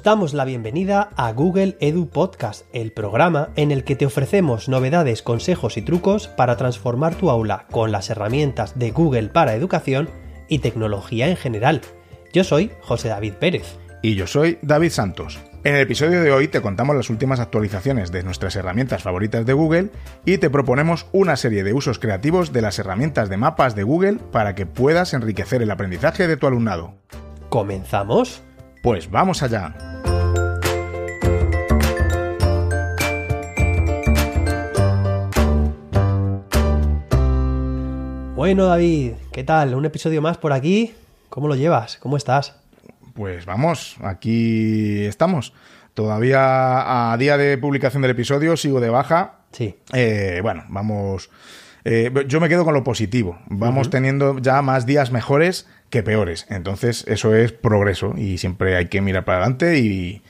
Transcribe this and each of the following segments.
Os damos la bienvenida a Google Edu Podcast, el programa en el que te ofrecemos novedades, consejos y trucos para transformar tu aula con las herramientas de Google para educación y tecnología en general. Yo soy José David Pérez. Y yo soy David Santos. En el episodio de hoy te contamos las últimas actualizaciones de nuestras herramientas favoritas de Google y te proponemos una serie de usos creativos de las herramientas de mapas de Google para que puedas enriquecer el aprendizaje de tu alumnado. ¿Comenzamos? Pues vamos allá. Bueno David, ¿qué tal? Un episodio más por aquí. ¿Cómo lo llevas? ¿Cómo estás? Pues vamos, aquí estamos. Todavía a día de publicación del episodio sigo de baja. Sí. Eh, bueno, vamos. Eh, yo me quedo con lo positivo. Vamos teniendo ya más días mejores que peores. Entonces, eso es progreso y siempre hay que mirar para adelante y,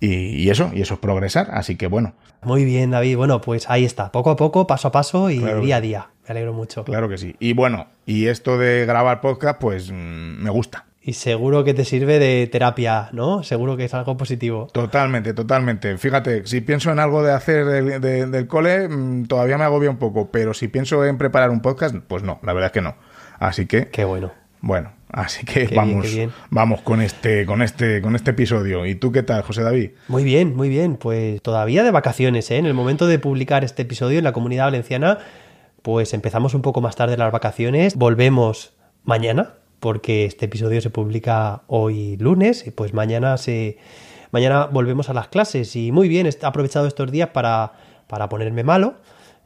y, y eso, y eso es progresar. Así que bueno, Muy bien, David. Bueno, pues ahí está, poco a poco, paso a paso y Claro. día a día. Me alegro mucho. claro que sí. Y bueno, y esto de grabar podcast, pues mm, me gusta. Y seguro que te sirve de terapia, ¿no? Seguro que es algo positivo. Totalmente, totalmente. Fíjate, si pienso en algo de hacer del, de- del cole, mm, todavía me agobia un poco, pero si pienso en preparar un podcast, pues no, la verdad es que no. Así que, Qué bueno. bueno, así que Qué vamos, bien. vamos con este, con este, con este episodio. ¿Y tú qué tal, José David? Muy bien, muy bien. Pues todavía de vacaciones, ¿eh? En el momento de publicar este episodio en la comunidad valenciana, pues empezamos un poco más tarde las vacaciones. Volvemos mañana, porque este episodio se publica hoy lunes, y pues mañana se. Mañana volvemos a las clases. Y muy bien, he aprovechado estos días para, para ponerme malo.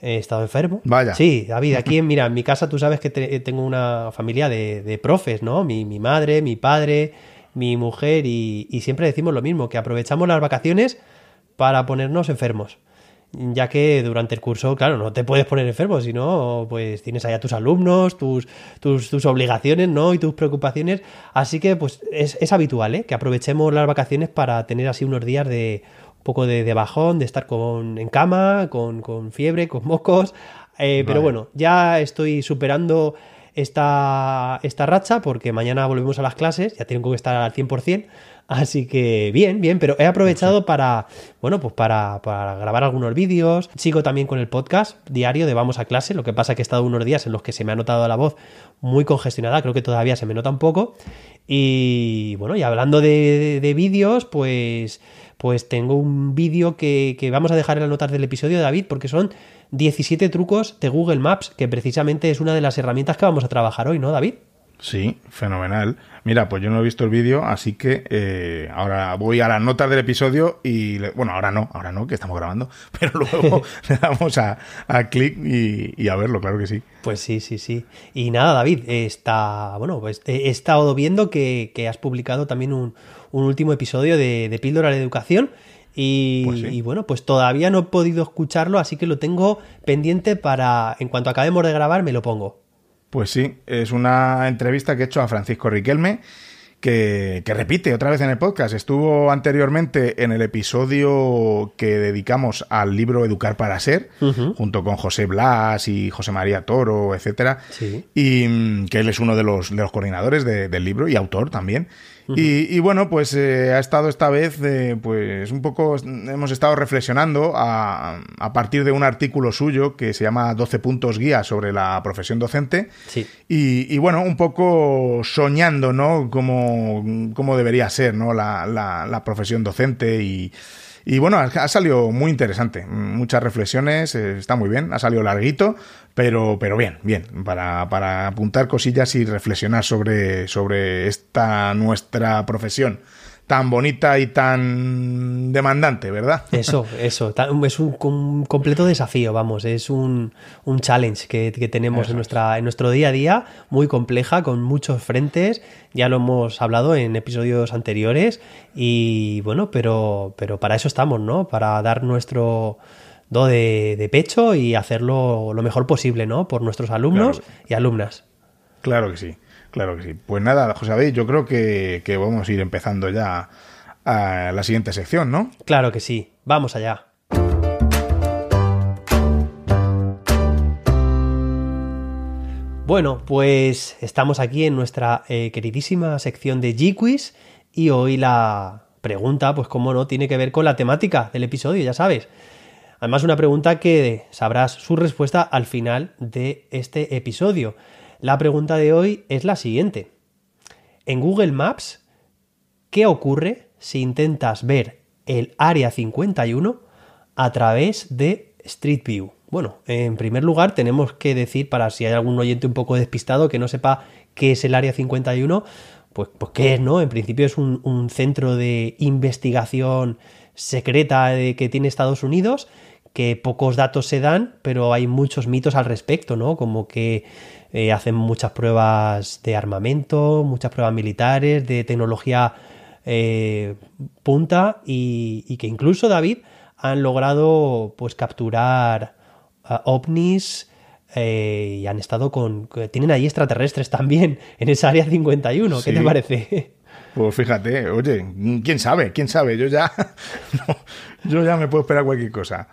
He estado enfermo. Vaya. Sí, David, aquí en, mira, en mi casa tú sabes que te- tengo una familia de, de profes, ¿no? Mi, mi madre, mi padre, mi mujer y, y siempre decimos lo mismo, que aprovechamos las vacaciones para ponernos enfermos. Ya que durante el curso, claro, no te puedes poner enfermo, sino pues tienes allá tus alumnos, tus, tus, tus obligaciones, ¿no? Y tus preocupaciones. Así que pues es, es habitual, ¿eh? Que aprovechemos las vacaciones para tener así unos días de un poco de, de bajón, de estar con, en cama, con, con fiebre, con mocos. Eh, Pero bueno, ya estoy superando esta, esta racha porque mañana volvemos a las clases, ya tengo que estar al 100%, así que bien, bien, pero he aprovechado para, bueno, pues para, para grabar algunos vídeos, sigo también con el podcast diario de Vamos a clase, lo que pasa que he estado unos días en los que se me ha notado la voz muy congestionada, creo que todavía se me nota un poco, y bueno, y hablando de, de- de vídeos, pues... Pues tengo un vídeo que, que vamos a dejar en las notas del episodio, David, porque son 17 trucos de Google Maps, que precisamente es una de las herramientas que vamos a trabajar hoy, ¿no, David? Sí, fenomenal. Mira, pues yo no he visto el vídeo, así que eh, ahora voy a las notas del episodio y, le- bueno, ahora no, ahora no, que estamos grabando, pero luego le damos a, a clic y, y a verlo, claro que sí. Pues sí, sí, sí. Y nada, David, está, bueno, pues he estado viendo que, que has publicado también un, un último episodio de, de Píldora de Educación. Y, Pues sí. y bueno, pues todavía no he podido escucharlo, así que lo tengo pendiente para, en cuanto acabemos de grabar, me lo pongo. Pues sí, es una entrevista que he hecho a Francisco Riquelme, que, que repite otra vez en el podcast. Estuvo anteriormente en el episodio que dedicamos al libro Educar para Ser, junto con José Blas y José María Toro, etcétera. Sí. Y mm, que él es uno de los, de los coordinadores de- del libro y autor también. Y, y bueno, pues eh, ha estado esta vez, eh, pues un poco, hemos estado reflexionando a, a partir de un artículo suyo que se llama 12 puntos guía sobre la profesión docente. Sí. Y, y bueno, un poco soñando, ¿no? Cómo, cómo debería ser, ¿no? La, la- la profesión docente y, y bueno, ha, salido muy interesante. Muchas reflexiones, eh, está muy bien, ha salido larguito, pero, pero bien, bien, para, para apuntar cosillas y reflexionar sobre, sobre esta nuestra profesión tan bonita y tan demandante, ¿verdad? Eso, eso. Es un, com- completo desafío, vamos. Es un, un challenge que, que tenemos Eso en, es. nuestra, en nuestro día a día, muy compleja, con muchos frentes. Ya lo hemos hablado en episodios anteriores. Y bueno, pero, pero para eso estamos, ¿no? Para dar nuestro do de, de pecho y hacerlo lo mejor posible, ¿no? Por nuestros alumnos Claro. y alumnas. Claro que sí, claro que sí. Pues nada, José David, yo creo que, que vamos a ir empezando ya a la siguiente sección, ¿no? Claro que sí. Vamos allá. Bueno, pues estamos aquí en nuestra eh, queridísima sección de G-Quiz y hoy la pregunta, pues como no, tiene que ver con la temática del episodio, ya sabes. Además, una pregunta que sabrás su respuesta al final de este episodio. La pregunta de hoy es la siguiente. En Google Maps, ¿qué ocurre si intentas ver el Área 51 a través de Street View? Bueno, en primer lugar tenemos que decir, para si hay algún oyente un poco despistado que no sepa qué es el Área 51, pues, pues qué es, ¿no? En principio es un, centro de investigación secreta que tiene Estados Unidos, que pocos datos se dan, pero hay muchos mitos al respecto, ¿no? Como que eh, hacen muchas pruebas de armamento, muchas pruebas militares, de tecnología eh, punta y, que incluso David han logrado pues capturar ovnis eh, y han estado con... Tienen ahí extraterrestres también en esa área 51. ¿Qué te parece? Pues fíjate, oye, quién sabe, quién sabe, yo ya, yo ya me puedo esperar cualquier cosa.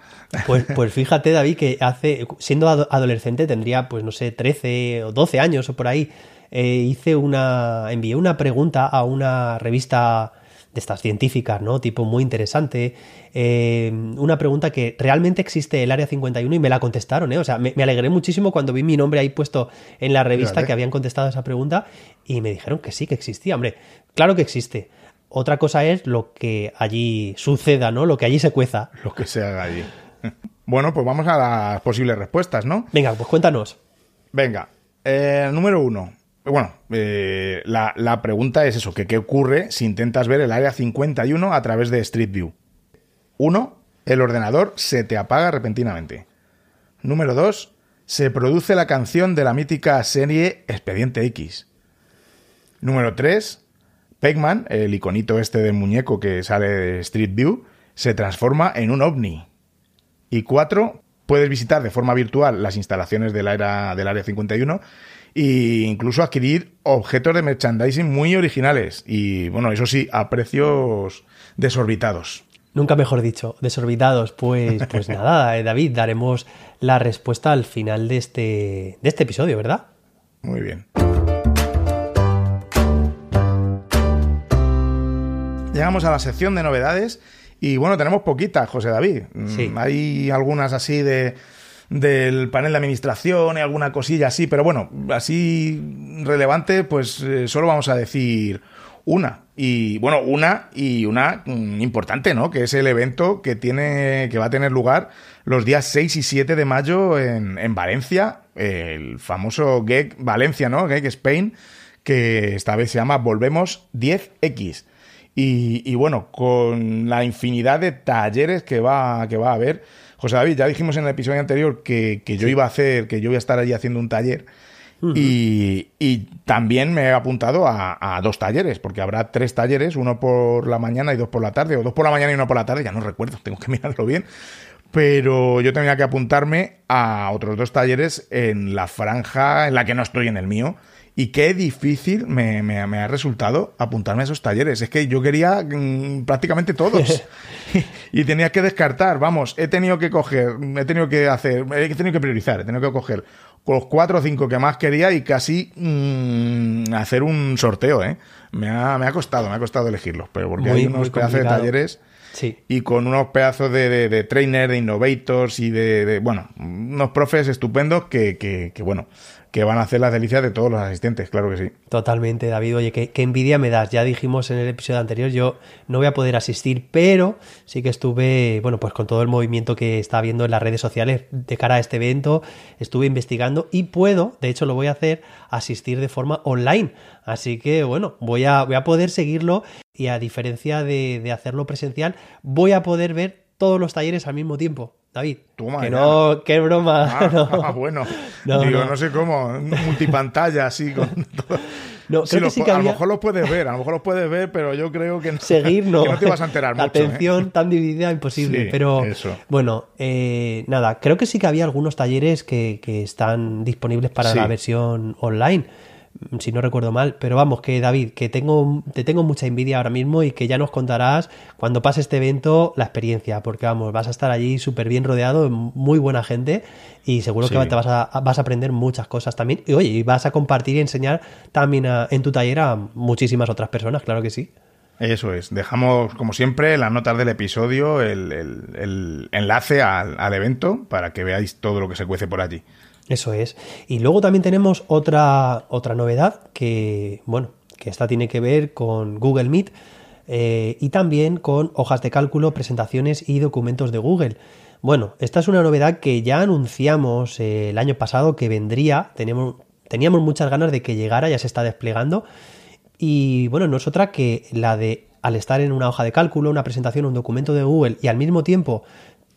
Pues, pues fíjate, David, que hace, siendo adolescente, tendría, pues no sé, 13 o 12 años o por ahí, eh, hice una, envié una pregunta a una revista de estas científicas, ¿no? Tipo muy interesante. Eh, una pregunta que realmente existe el Área 51 y me la contestaron, ¿eh? O sea, me, alegré muchísimo cuando vi mi nombre ahí puesto en la revista que habían contestado esa pregunta y me dijeron que sí, que existía. Hombre, claro que existe. Otra cosa es lo que allí suceda, ¿no? Lo que allí se cueza. Lo que se haga allí. Bueno, pues vamos a las posibles respuestas, ¿no? Venga, pues cuéntanos. Venga, eh, número uno. Bueno, eh, la, pregunta es eso, que qué ocurre si intentas ver el área 51 a través de Street View. Uno, el ordenador se te apaga repentinamente. Número dos, se produce la canción de la mítica serie Expediente X. Número tres, Pac-Man, el iconito este del muñeco que sale de Street View, se transforma en un ovni. Y cuatro, puedes visitar de forma virtual las instalaciones del área, del área 51 e incluso adquirir objetos de merchandising muy originales y, bueno, eso sí, a precios desorbitados. Nunca mejor dicho, desorbitados. Pues, pues nada, eh, David, daremos la respuesta al final de este, de este episodio, ¿verdad? Muy bien. Llegamos a la sección de novedades y bueno, tenemos poquitas, José David. Sí. Mm, hay algunas así de del panel de administración y alguna cosilla así, pero bueno, así relevante, pues eh, solo vamos a decir una. Y bueno, una y una mm, importante, ¿no? Que es el evento que tiene, que va a tener lugar los días 6 y 7 de mayo en, en Valencia, el famoso GEC Valencia, ¿no? GEC Spain, que esta vez se llama Volvemos 10X. Y, y, bueno, con la infinidad de talleres que va, que va a haber, José David, ya dijimos en el episodio anterior que, yo iba a hacer, que yo voy a estar allí haciendo un taller. y, también me he apuntado a, dos talleres, porque habrá tres talleres, uno por la mañana y dos por la tarde, o dos por la mañana y uno por la tarde, ya no recuerdo, tengo que mirarlo bien. Pero yo tenía que apuntarme a otros dos talleres en la franja en la que no estoy en el mío, y qué difícil me, ha resultado apuntarme a esos talleres. Es que yo quería mm, prácticamente todos. y tenía que descartar, vamos, he tenido que coger, he tenido que hacer, he tenido que priorizar, he tenido que coger los cuatro o cinco que más quería y casi mm, hacer un sorteo, ¿eh? Me ha, me ha costado, me ha costado elegirlos, pero porque hay unos pedazos de talleres... Y con unos pedazos de, de, de trainer, de innovators y de, bueno, unos profes estupendos que, que, que, bueno, que van a hacer las delicias de todos los asistentes, claro que sí. Totalmente, David. Oye, qué, envidia me das. Ya dijimos en el episodio anterior, yo no voy a poder asistir, pero sí que estuve, bueno, pues con todo el movimiento que está habiendo en las redes sociales de cara a este evento, estuve investigando y puedo, de hecho lo voy a hacer, asistir de forma online. Así que, bueno, voy a, voy a poder seguirlo y a diferencia de hacerlo presencial, voy a poder ver todos los talleres al mismo tiempo. David. que no, qué broma. Ah, ah bueno. Digo, no. sé cómo, multipantalla así con todo. No, creo que sí que A lo mejor los puedes ver, a lo mejor los puedes ver, pero yo creo que no, Seguir, no. te vas a enterar. ¿eh? atención tan dividida, imposible. pero bueno, eh, nada, creo que sí que había algunos talleres que, que están disponibles para la versión online si no recuerdo mal. Pero vamos, que David, que tengo, te tengo mucha envidia ahora mismo y que ya nos contarás cuando pase este evento la experiencia, porque vamos, vas a estar allí súper bien rodeado, muy buena gente y seguro que te vas a, vas a aprender muchas cosas también. Y oye, y vas a compartir y enseñar también en tu taller a muchísimas otras personas, claro que sí. Eso es. Dejamos, como siempre, en las notas del episodio el, el enlace al, al, evento para que veáis todo lo que se cuece por allí. Eso es. Y luego también tenemos otra, otra novedad que, bueno, que esta tiene que ver con Google Meet eh, y también con hojas de cálculo, presentaciones y documentos de Google. Bueno, esta es una novedad que ya anunciamos eh, el año pasado que vendría, teníamos, teníamos muchas ganas de que llegara, ya se está desplegando y bueno, no es otra que la de al estar en una hoja de cálculo, una presentación, un documento de Google y al mismo tiempo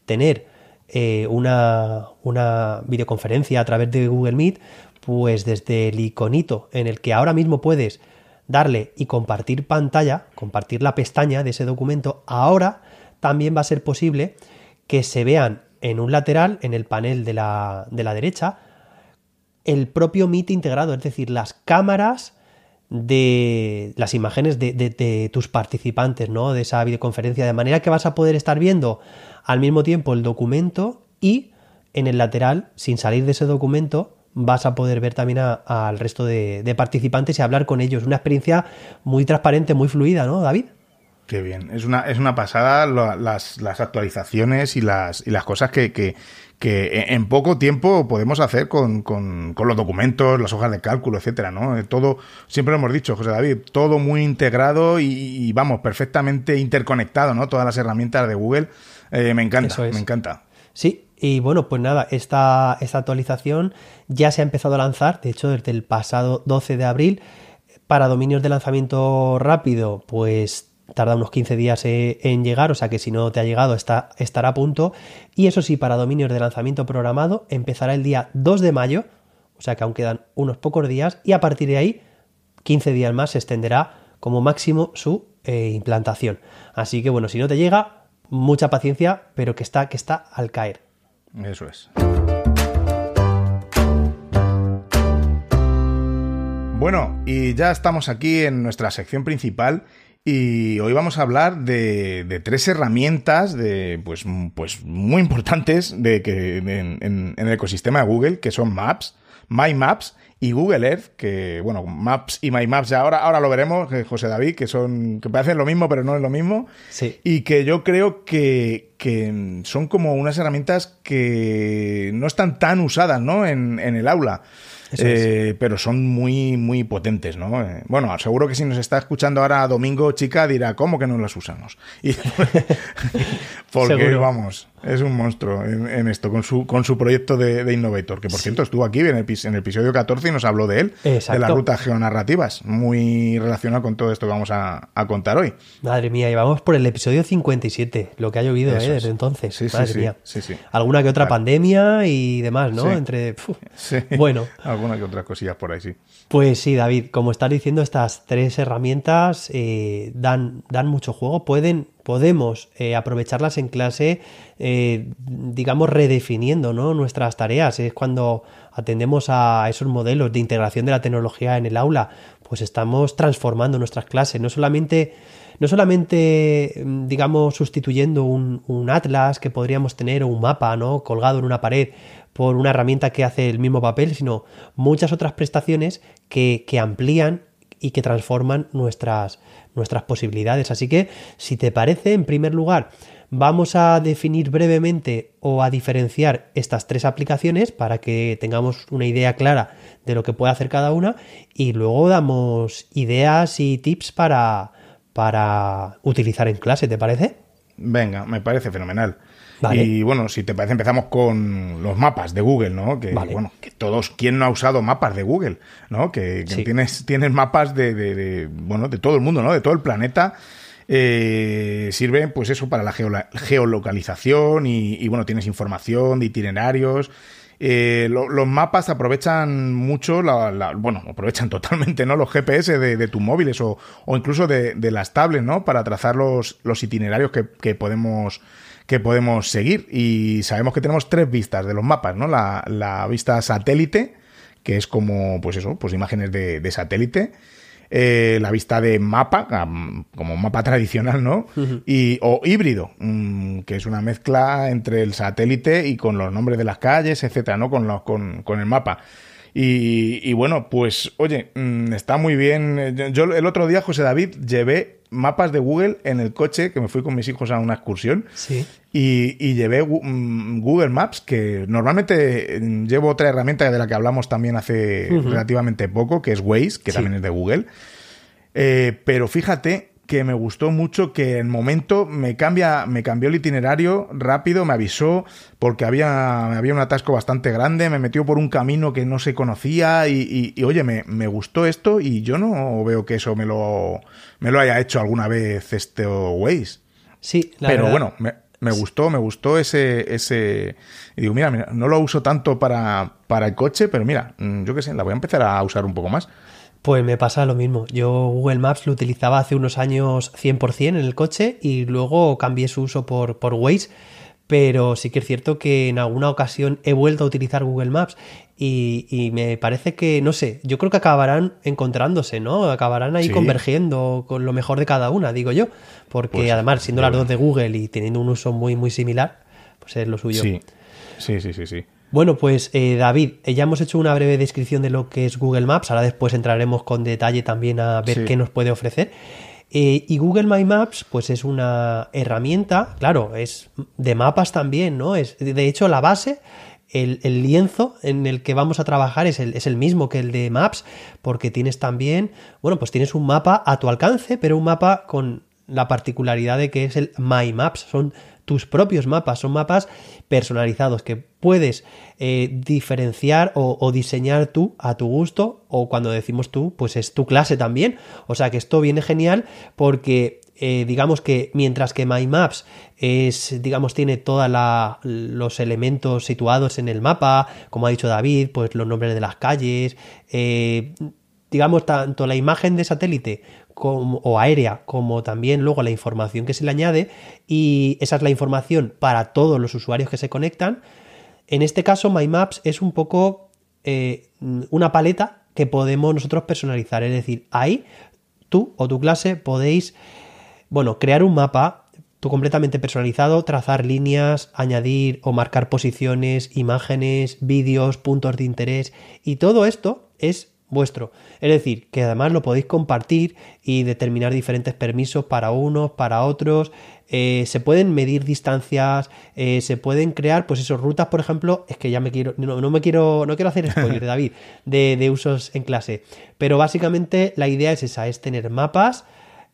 tener eh, una, una videoconferencia a través de Google Meet, pues desde el iconito en el que ahora mismo puedes darle y compartir pantalla, compartir la pestaña de ese documento, ahora también va a ser posible que se vean en un lateral, en el panel de la, de la derecha, el propio Meet integrado, es decir, las cámaras de las imágenes de, de, tus participantes, ¿no? De esa videoconferencia, de manera que vas a poder estar viendo al mismo tiempo el documento y en el lateral, sin salir de ese documento, vas a poder ver también al resto de, participantes y hablar con ellos. Una experiencia muy transparente, muy fluida, ¿no, David? Qué bien. Es una, es una pasada las, las, actualizaciones y las, y las cosas que, que, que, en poco tiempo podemos hacer con, con, con, los documentos, las hojas de cálculo, etcétera, ¿no? Todo, siempre lo hemos dicho, José David, todo muy integrado y, y vamos, perfectamente interconectado, ¿no? Todas las herramientas de Google. Eh, me encanta, me encanta. Sí, y bueno, pues nada, esta, esta actualización ya se ha empezado a lanzar, de hecho desde el pasado 12 de abril. Para dominios de lanzamiento rápido, pues tarda unos 15 días eh, en llegar, o sea que si no te ha llegado está, estará a punto. Y eso sí, para dominios de lanzamiento programado empezará el día 2 de mayo, o sea que aún quedan unos pocos días, y a partir de ahí, 15 días más, se extenderá como máximo su eh, implantación. Así que bueno, si no te llega, mucha paciencia, pero que está, que está al caer. Eso es. Bueno, y ya estamos aquí en nuestra sección principal y hoy vamos a hablar de, tres herramientas de, pues, pues muy importantes de que, en, en, el ecosistema de Google, que son Maps, My Maps y Google Earth, que bueno, Maps y My Maps ya ahora, ahora lo veremos, José David, que son, que parecen lo mismo, pero no es lo mismo. Sí. Y que yo creo que, que son como unas herramientas que no están tan usadas, ¿no? En, en el aula. Eh, pero son muy, muy potentes, ¿no? Eh, bueno, seguro que si nos está escuchando ahora Domingo Chica dirá, ¿cómo que no las usamos? Y, porque, vamos, es un monstruo en, esto, con su, con su proyecto de, Innovator, que por cierto estuvo aquí en el, en el, episodio 14 y nos habló de él, de las rutas geonarrativas, muy relacionado con todo esto que vamos a, contar hoy. Madre mía, y vamos por el episodio 57, lo que ha llovido ¿eh? desde entonces. Sí, Madre sí, mía. Sí, Alguna que otra pandemia y demás, ¿no? Entre. bueno. Alguna que otras cosillas por ahí, sí. Pues sí, David, como estás diciendo, estas tres herramientas eh, dan, dan mucho juego, pueden podemos eh, aprovecharlas en clase, eh, digamos, redefiniendo nuestras tareas. Es cuando atendemos a esos modelos de integración de la tecnología en el aula, pues estamos transformando nuestras clases, no solamente, no solamente digamos, sustituyendo un, atlas que podríamos tener o un mapa ¿no? colgado en una pared por una herramienta que hace el mismo papel, sino muchas otras prestaciones que, que amplían y que transforman nuestras, nuestras posibilidades. Así que, si te parece, en primer lugar, vamos a definir brevemente o a diferenciar estas tres aplicaciones para que tengamos una idea clara de lo que puede hacer cada una y luego damos ideas y tips para, para utilizar en clase, ¿te parece? Venga, me parece fenomenal. Y bueno, si te parece, empezamos con los mapas de Google, ¿no? Que bueno, que todos, ¿quién no ha usado mapas de Google? ¿No? Que, tienes, tienes mapas de, bueno, de todo el mundo, ¿no? De todo el planeta. Eh, sirven, pues eso, para la geolocalización y, bueno, tienes información de itinerarios. Eh, los mapas aprovechan mucho, la, bueno, aprovechan totalmente, ¿no? Los GPS de, tus móviles o, incluso de, las tablets, ¿no? Para trazar los, los itinerarios que, que podemos que podemos seguir. Y sabemos que tenemos tres vistas de los mapas, ¿no? La, vista satélite, que es como, pues eso, pues imágenes de, satélite. Eh, la vista de mapa, como mapa tradicional, ¿no? y, o híbrido, mm, que es una mezcla entre el satélite y con los nombres de las calles, etcétera, ¿no? Con, los, con, con el mapa. Y, bueno, pues oye, mm, está muy bien. Yo el otro día, José David, llevé mapas de Google en el coche, que me fui con mis hijos a una excursión. Sí. Y, llevé mm, Google Maps, que normalmente mm, llevo otra herramienta de la que hablamos también hace relativamente poco, que es Waze, que también es de Google. Eh, pero fíjate que me gustó mucho que en momento me cambia me cambió el itinerario rápido me avisó porque había había un atasco bastante grande me metió por un camino que no se conocía y, oye me, me, gustó esto y yo no veo que eso me lo me lo haya hecho alguna vez este Waze sí pero bueno me, me gustó, me gustó ese, ese. Y digo, mira, mira, no lo uso tanto para, para el coche, pero mira, mm, yo qué sé, la voy a empezar a usar un poco más. Pues me pasa lo mismo. Yo Google Maps lo utilizaba hace unos años 100% en el coche y luego cambié su uso por, por Waze. Pero sí que es cierto que en alguna ocasión he vuelto a utilizar Google Maps y, me parece que, no sé, yo creo que acabarán encontrándose, ¿no? Acabarán ahí convergiendo con lo mejor de cada una, digo yo. Porque pues, además, siendo las dos de Google y teniendo un uso muy, muy similar, pues es lo suyo. Sí, sí, sí, sí. sí. Bueno, pues eh, David, eh, ya hemos hecho una breve descripción de lo que es Google Maps, ahora después entraremos con detalle también a ver qué nos puede ofrecer. Eh, y Google My Maps, pues es una herramienta, claro, es de mapas también, ¿no? Es, de hecho, la base, el, lienzo en el que vamos a trabajar es el, es el, mismo que el de Maps, porque tienes también, bueno, pues tienes un mapa a tu alcance, pero un mapa con la particularidad de que es el My Maps. Son tus propios mapas, son mapas personalizados que puedes eh, diferenciar o, diseñar tú a tu gusto o cuando decimos tú, pues es tu clase también. O sea que esto viene genial porque eh, digamos que mientras que My Maps es, digamos, tiene todos los elementos situados en el mapa, como ha dicho David, pues los nombres de las calles, eh, digamos, tanto la imagen de satélite o aérea, como también luego la información que se le añade, y esa es la información para todos los usuarios que se conectan. En este caso, My Maps es un poco eh, una paleta que podemos nosotros personalizar, es decir, ahí tú o tu clase podéis, bueno, crear un mapa tú completamente personalizado, trazar líneas, añadir o marcar posiciones, imágenes, vídeos, puntos de interés y todo esto es vuestro. Es decir, que además lo podéis compartir y determinar diferentes permisos para unos, para otros. Eh, se pueden medir distancias, eh, se pueden crear, pues esos rutas, por ejemplo, es que ya me quiero, no, me quiero, no quiero hacer spoiler, David, de, de, usos en clase. Pero básicamente la idea es esa, es tener mapas.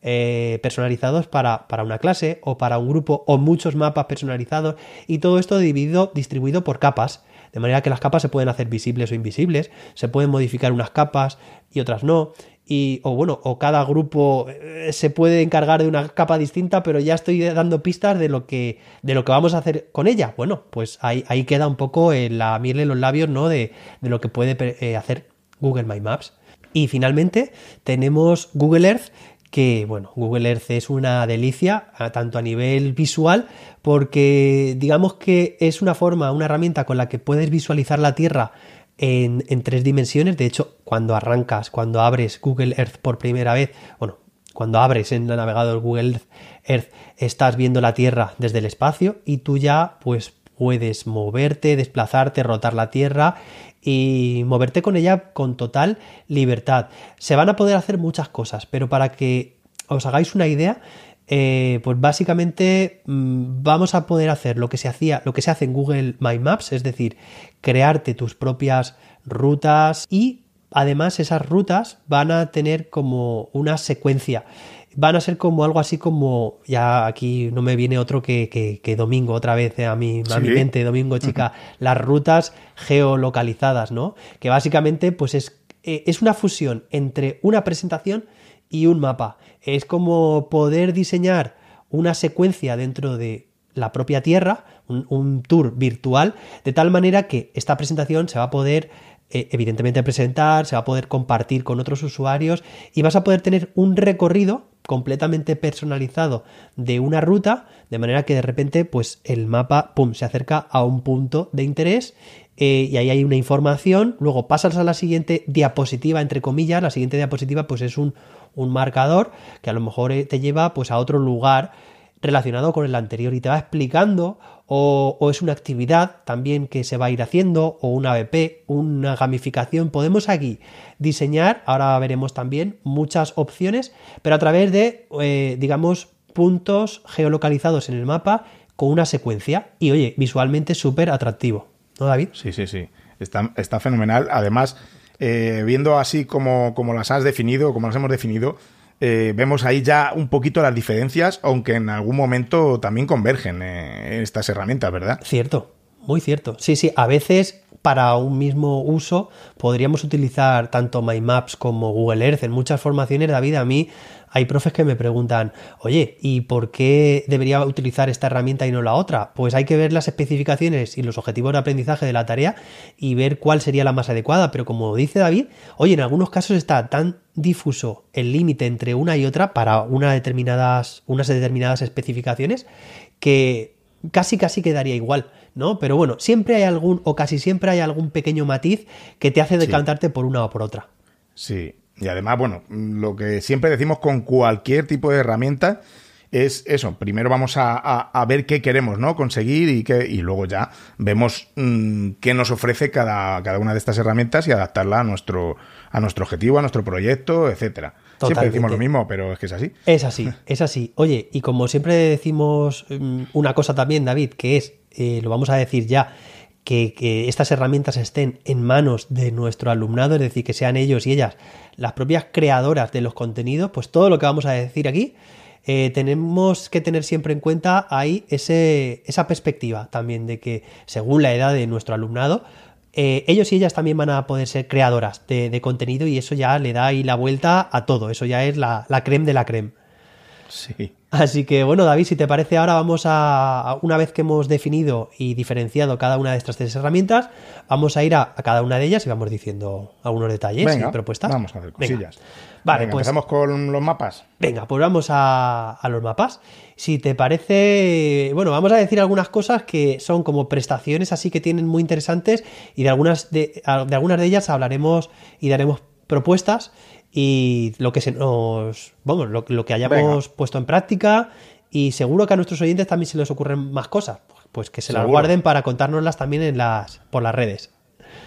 Eh, personalizados para, para, una clase o para un grupo o muchos mapas personalizados y todo esto dividido, distribuido por capas de manera que las capas se pueden hacer visibles o invisibles, se pueden modificar unas capas y otras no, y o bueno, o cada grupo eh, se puede encargar de una capa distinta, pero ya estoy dando pistas de lo que de lo que vamos a hacer con ella. Bueno, pues ahí, ahí queda un poco la miel en los labios, ¿no? De, de lo que puede eh, hacer Google My Maps. Y finalmente tenemos Google Earth, que bueno, Google Earth es una delicia, tanto a nivel visual, porque digamos que es una forma, una herramienta con la que puedes visualizar la Tierra en, tres dimensiones. De hecho, cuando arrancas, cuando abres Google Earth por primera vez, bueno, cuando abres en el navegador Google Earth, estás viendo la Tierra desde el espacio y tú ya pues puedes moverte, desplazarte, rotar la Tierra y moverte con ella con total libertad. Se van a poder hacer muchas cosas, pero para que os hagáis una idea, eh, pues básicamente mm, vamos a poder hacer lo que se hacía, lo que se hace en Google My Maps, es decir, crearte tus propias rutas y además esas rutas van a tener como una secuencia van a ser como algo así como, ya aquí no me viene otro que, que, domingo, otra vez eh, a mi, a mi mente, domingo chica, las rutas geolocalizadas, ¿no? Que básicamente pues es, eh, es una fusión entre una presentación y un mapa. Es como poder diseñar una secuencia dentro de la propia Tierra, un, un tour virtual, de tal manera que esta presentación se va a poder eh, evidentemente presentar, se va a poder compartir con otros usuarios y vas a poder tener un recorrido completamente personalizado de una ruta, de manera que de repente pues el mapa pum, se acerca a un punto de interés eh, y ahí hay una información, luego pasas a la siguiente diapositiva, entre comillas, la siguiente diapositiva pues es un, un marcador que a lo mejor eh, te lleva pues a otro lugar relacionado con el anterior y te va explicando o, es una actividad también que se va a ir haciendo, o una BP, una gamificación. Podemos aquí diseñar, ahora veremos también, muchas opciones, pero a través de, eh, digamos, puntos geolocalizados en el mapa con una secuencia. Y oye, visualmente súper atractivo. ¿No, David? Sí, sí, sí. Está, está fenomenal. Además, eh, viendo así como, como las has definido, como las hemos definido, eh, vemos ahí ya un poquito las diferencias, aunque en algún momento también convergen eh, estas herramientas, ¿verdad? Cierto, muy cierto. Sí, sí, a veces para un mismo uso podríamos utilizar tanto MyMaps como Google Earth en muchas formaciones, David, a mí hay profes que me preguntan, oye, ¿y por qué debería utilizar esta herramienta y no la otra? Pues hay que ver las especificaciones y los objetivos de aprendizaje de la tarea y ver cuál sería la más adecuada. Pero como dice David, oye, en algunos casos está tan difuso el límite entre una y otra para determinadas, unas determinadas especificaciones que casi casi quedaría igual, ¿no? Pero bueno, siempre hay algún, o casi siempre hay algún pequeño matiz que te hace decantarte por una o por otra. Sí, y además, bueno, lo que siempre decimos con cualquier tipo de herramienta es eso. Primero vamos a, ver qué queremos ¿no? conseguir y, qué, y luego ya vemos mm, qué nos ofrece cada, cada, una de estas herramientas y adaptarla a nuestro, a nuestro objetivo, a nuestro proyecto, etcétera. Siempre decimos lo mismo, pero es que es así. Es así, es así. Oye, y como siempre decimos mm, una cosa también, David, que es, eh, lo vamos a decir ya, que, estas herramientas estén en manos de nuestro alumnado, es decir, que sean ellos y ellas las propias creadoras de los contenidos, pues todo lo que vamos a decir aquí, eh, tenemos que tener siempre en cuenta ahí ese, esa perspectiva también de que según la edad de nuestro alumnado, eh, ellos y ellas también van a poder ser creadoras de, contenido y eso ya le da ahí la vuelta a todo, eso ya es la, la creme de la creme. Sí. Así que bueno, David, si te parece, ahora vamos a, una vez que hemos definido y diferenciado cada una de estas tres herramientas, vamos a ir a, cada una de ellas y vamos diciendo algunos detalles y propuestas. Vamos a hacer cosillas. Vale, pues empezamos con los mapas. Venga, pues vamos a, los mapas. Si te parece, bueno, vamos a decir algunas cosas que son como prestaciones así que tienen muy interesantes y de algunas de, de algunas de ellas hablaremos y daremos propuestas y lo que se nos. Vamos, lo, que hayamos puesto en práctica. Y seguro que a nuestros oyentes también se les ocurren más cosas. Pues que se las guarden para contárnoslas también en las, por las redes.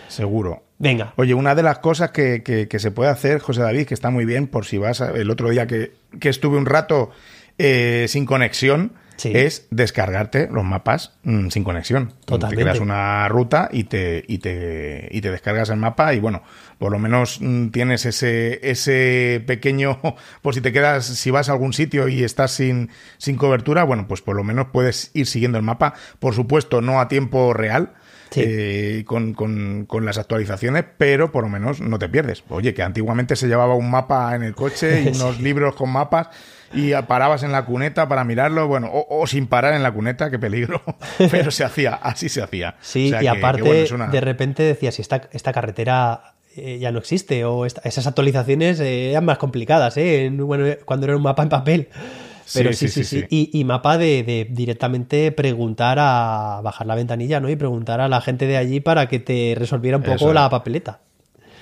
Seguro. Venga. Oye, una de las cosas que, se puede hacer, José David, que está muy bien, por si vas el otro día que, estuve un rato eh, sin conexión, es descargarte los mapas mm, sin conexión. Totalmente. Te creas una ruta y te, y, te, y te descargas el mapa y bueno, por lo menos mm, tienes ese, ese pequeño, por si te quedas, si vas a algún sitio y estás sin, sin cobertura, bueno, pues por lo menos puedes ir siguiendo el mapa. Por supuesto, no a tiempo real. Eh, con, con, con, las actualizaciones, pero por lo menos no te pierdes. Oye, que antiguamente se llevaba un mapa en el coche y unos libros con mapas y parabas en la cuneta para mirarlo, bueno, o, sin parar en la cuneta, qué peligro, pero se hacía, así se hacía. Sí, y aparte de repente decías, si esta, esta carretera eh, ya no existe o esas actualizaciones eh, eran más complicadas, ¿eh? Bueno, cuando era un mapa en papel. Pero sí, sí, sí. Y, mapa de, directamente preguntar a bajar la ventanilla, ¿no? Y preguntar a la gente de allí para que te resolviera un poco la papeleta.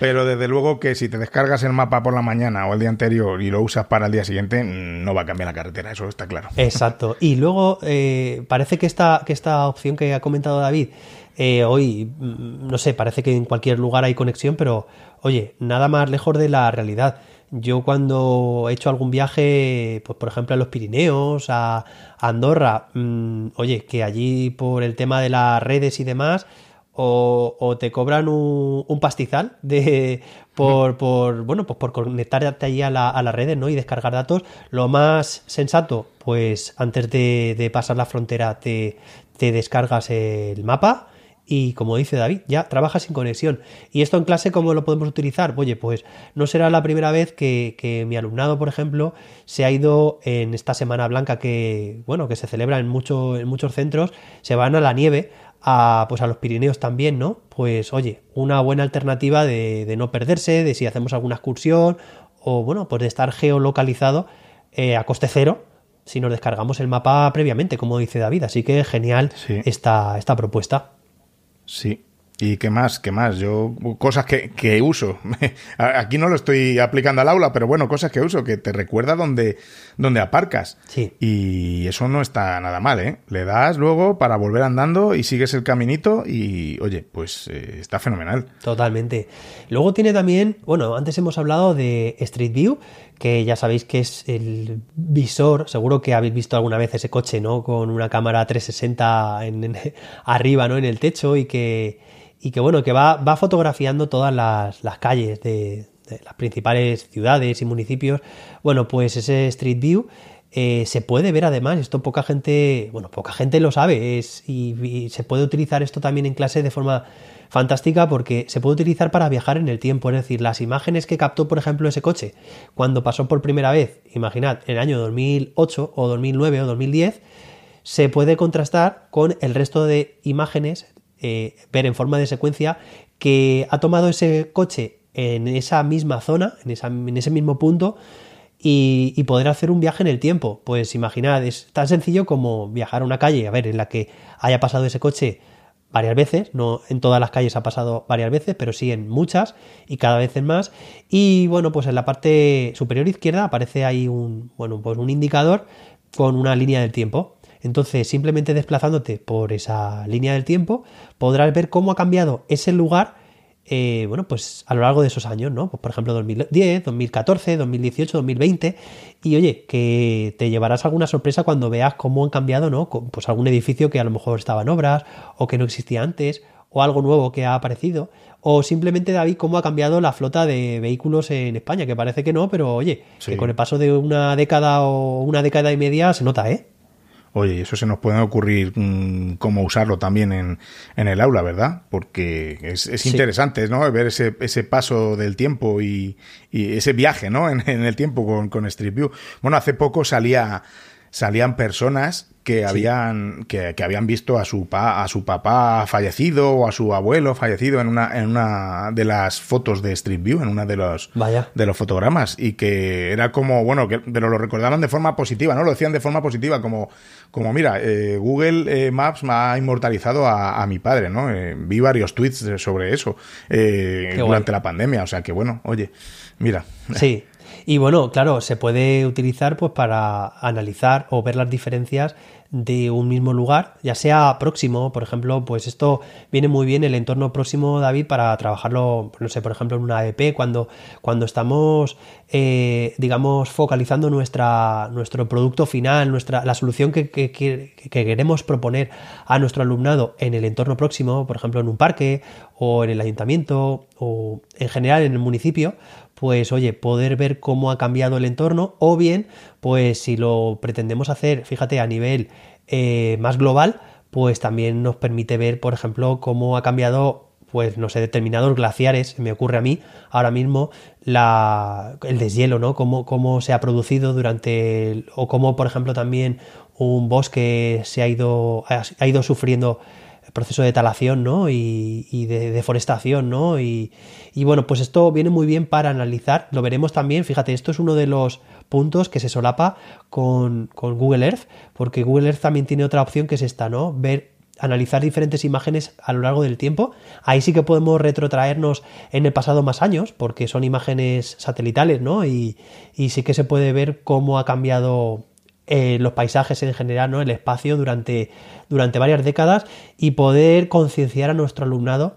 Pero desde luego que si te descargas el mapa por la mañana o el día anterior y lo usas para el día siguiente, no va a cambiar la carretera, eso está claro. Exacto. Y luego eh, parece que esta, que esta opción que ha comentado David, eh, hoy, mm, no sé, parece que en cualquier lugar hay conexión, pero oye, nada más lejos de la realidad. Yo cuando he hecho algún viaje, pues por ejemplo a los Pirineos, a, Andorra, mm, oye, que allí por el tema de las redes y demás, o, te cobran un, pastizal de por, por, bueno pues por conectarte allí a, la, las redes ¿no? y descargar datos lo más sensato pues antes de, pasar la frontera te, te, descargas el mapa y como dice David ya trabajas sin conexión y esto en clase cómo lo podemos utilizar oye pues no será la primera vez que, que mi alumnado por ejemplo se ha ido en esta semana blanca que bueno que se celebra en, mucho, en muchos centros se van a la nieve a, pues a los Pirineos también, ¿no? Pues oye, una buena alternativa de, no perderse, de si hacemos alguna excursión o bueno, pues de estar geolocalizado eh, a coste cero si nos descargamos el mapa previamente, como dice David. Así que genial esta, esta propuesta. Sí, ¿Y qué más? ¿Qué más? Yo, cosas que, que uso. Aquí no lo estoy aplicando al aula, pero bueno, cosas que uso, que te recuerda dónde, dónde aparcas. Sí. Y eso no está nada mal, ¿eh? Le das luego para volver andando y sigues el caminito y, oye, pues eh, está fenomenal. Totalmente. Luego tiene también, bueno, antes hemos hablado de Street View, que ya sabéis que es el visor, seguro que habéis visto alguna vez ese coche, ¿no? Con una cámara 360 en, arriba, ¿no? En el techo y que y que bueno, que va, va fotografiando todas las, las calles de, de, las principales ciudades y municipios. Bueno, pues ese Street View eh, se puede ver además, esto poca gente, bueno, poca gente lo sabe, y, se puede utilizar esto también en clase de forma fantástica porque se puede utilizar para viajar en el tiempo, es decir, las imágenes que captó, por ejemplo, ese coche cuando pasó por primera vez, imaginad, en el año 2008 o 2009 o 2010, se puede contrastar con el resto de imágenes eh, ver en forma de secuencia que ha tomado ese coche en esa misma zona, en, esa, en ese mismo punto, y, poder hacer un viaje en el tiempo. Pues imaginad, es tan sencillo como viajar a una calle, a ver, en la que haya pasado ese coche varias veces, no en todas las calles ha pasado varias veces, pero sí en muchas y cada vez en más. Y bueno, pues en la parte superior izquierda aparece ahí un, bueno, pues un indicador con una línea del tiempo. Entonces, simplemente desplazándote por esa línea del tiempo, podrás ver cómo ha cambiado ese lugar, eh, bueno, pues a lo largo de esos años, ¿no? Pues, por ejemplo, 2010, 2014, 2018, 2020. Y oye, que te llevarás alguna sorpresa cuando veas cómo han cambiado, ¿no? Pues algún edificio que a lo mejor estaba en obras o que no existía antes o algo nuevo que ha aparecido, o simplemente David cómo ha cambiado la flota de vehículos en España, que parece que no, pero oye, sí. que con el paso de una década o una década y media se nota, ¿eh? Oye, eso se nos puede ocurrir mmm, cómo usarlo también en, en, el aula, ¿verdad? Porque es, es sí. interesante, ¿no? Ver ese, ese paso del tiempo y, y ese viaje, ¿no? En, en, el tiempo con, con Street View. Bueno, hace poco salía, salían personas que sí. habían que, que, habían visto a su pa, a su papá fallecido o a su abuelo fallecido en una en una de las fotos de Street View en una de los Vaya. de los fotogramas. Y que era como bueno que pero lo recordaban de forma positiva no lo decían de forma positiva como como mira eh, Google eh, Maps me ha inmortalizado a, a mi padre no eh, vi varios tweets sobre eso eh, durante la pandemia. O sea que bueno oye mira. Sí y bueno, claro, se puede utilizar pues para analizar o ver las diferencias de un mismo lugar, ya sea próximo, por ejemplo, pues esto viene muy bien el entorno próximo, David, para trabajarlo, no sé, por ejemplo, en una AEP, cuando, cuando estamos, eh, digamos, focalizando nuestra, nuestro producto final, nuestra, la solución que, que, que, que, queremos proponer a nuestro alumnado en el entorno próximo, por ejemplo, en un parque o en el ayuntamiento o en general en el municipio, pues oye, poder ver cómo ha cambiado el entorno o bien, pues si lo pretendemos hacer, fíjate, a nivel eh, más global, pues también nos permite ver, por ejemplo, cómo ha cambiado pues no sé, determinados glaciares, me ocurre a mí ahora mismo la, el deshielo, ¿no? Cómo, cómo se ha producido durante, o cómo, por ejemplo, también un bosque se ha ido, ha ido sufriendo proceso de talación ¿no? y, de deforestación. ¿no? Y, bueno, pues esto viene muy bien para analizar. Lo veremos también. Fíjate, esto es uno de los puntos que se solapa con, con Google Earth, porque Google Earth también tiene otra opción que es esta, ¿no? Ver analizar diferentes imágenes a lo largo del tiempo. Ahí sí que podemos retrotraernos en el pasado más años, porque son imágenes satelitales, ¿no? Y, y sí que se puede ver cómo ha cambiado eh, los paisajes en general, ¿no? el espacio durante, durante varias décadas y poder concienciar a nuestro alumnado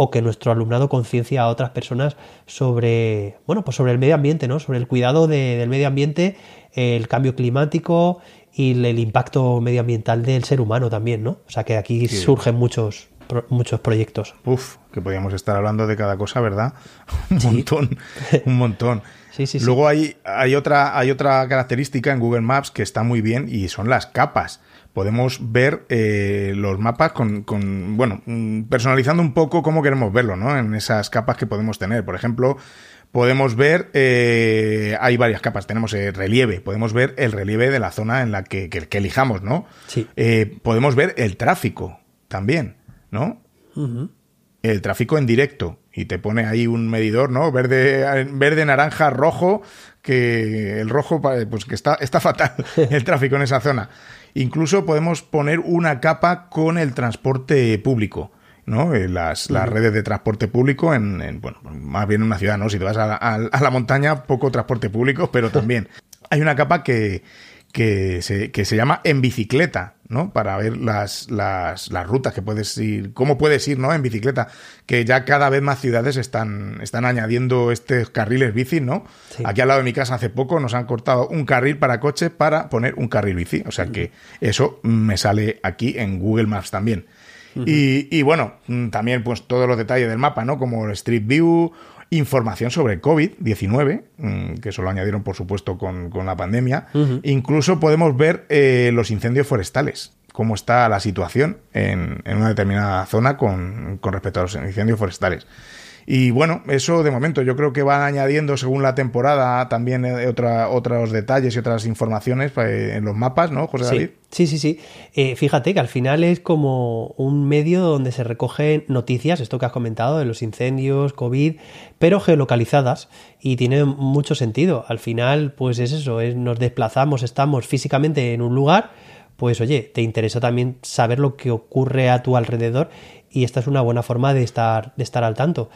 o que nuestro alumnado conciencia a otras personas sobre, bueno, pues sobre el medio ambiente, ¿no? sobre el cuidado de, del medio ambiente, el cambio climático y el impacto medioambiental del ser humano también, ¿no? O sea que aquí sí. surgen muchos, muchos proyectos. Uf, que podríamos estar hablando de cada cosa, ¿verdad? Un sí. montón, un montón. Sí, sí, Luego hay, hay, otra, hay otra característica en Google Maps que está muy bien y son las capas. Podemos ver eh, los mapas con, con, bueno, personalizando un poco cómo queremos verlo, ¿no? En esas capas que podemos tener. Por ejemplo, podemos ver, eh, hay varias capas, tenemos el relieve, podemos ver el relieve de la zona en la que, que, que elijamos, ¿no? Sí. Eh, podemos ver el tráfico también, ¿no? Uh -huh. El tráfico en directo y te pone ahí un medidor, ¿no? Verde, verde, naranja, rojo, que el rojo, pues que está, está fatal el tráfico en esa zona. Incluso podemos poner una capa con el transporte público. ¿no? Eh, las, las redes de transporte público en, bueno, más bien en una ciudad, ¿no? Si te vas a, a la montaña, poco transporte público, pero también hay una capa que, que se, que se llama En Bicicleta, ¿no? Para ver las, las, las, rutas que puedes ir, cómo puedes ir, ¿no? En bicicleta, que ya cada vez más ciudades están, están añadiendo estos carriles bici, ¿no? Aquí al lado de mi casa hace poco nos han cortado un carril para coche para poner un carril bici, o sea que eso me sale aquí en Google Maps también. y, y, bueno, también pues todos los detalles del mapa, ¿no? Como el Street View información sobre COVID-19, mm, que eso lo añadieron por supuesto con, la pandemia. Incluso podemos ver eh, los incendios forestales, cómo está la situación en, en una determinada zona con, con respecto a los incendios forestales. Y bueno, eso de momento yo creo que van añadiendo según la temporada también eh, otra, otros detalles y otras informaciones eh, en los mapas, ¿no, José David? Sí, sí, sí. Eh, fíjate que al final es como un medio donde se recogen noticias, esto que has comentado, de los incendios, COVID, pero geolocalizadas y tiene mucho sentido. Al final, pues es eso, es, nos desplazamos, estamos físicamente en un lugar, pues oye, te interesa también saber lo que ocurre a tu alrededor y esta es una buena forma de estar, de estar al tanto.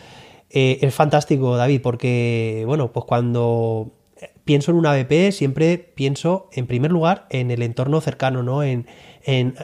Eh, es fantástico, David, porque, bueno, pues cuando pienso en una ABP, siempre pienso, en primer lugar, en el entorno cercano, ¿no? En, en,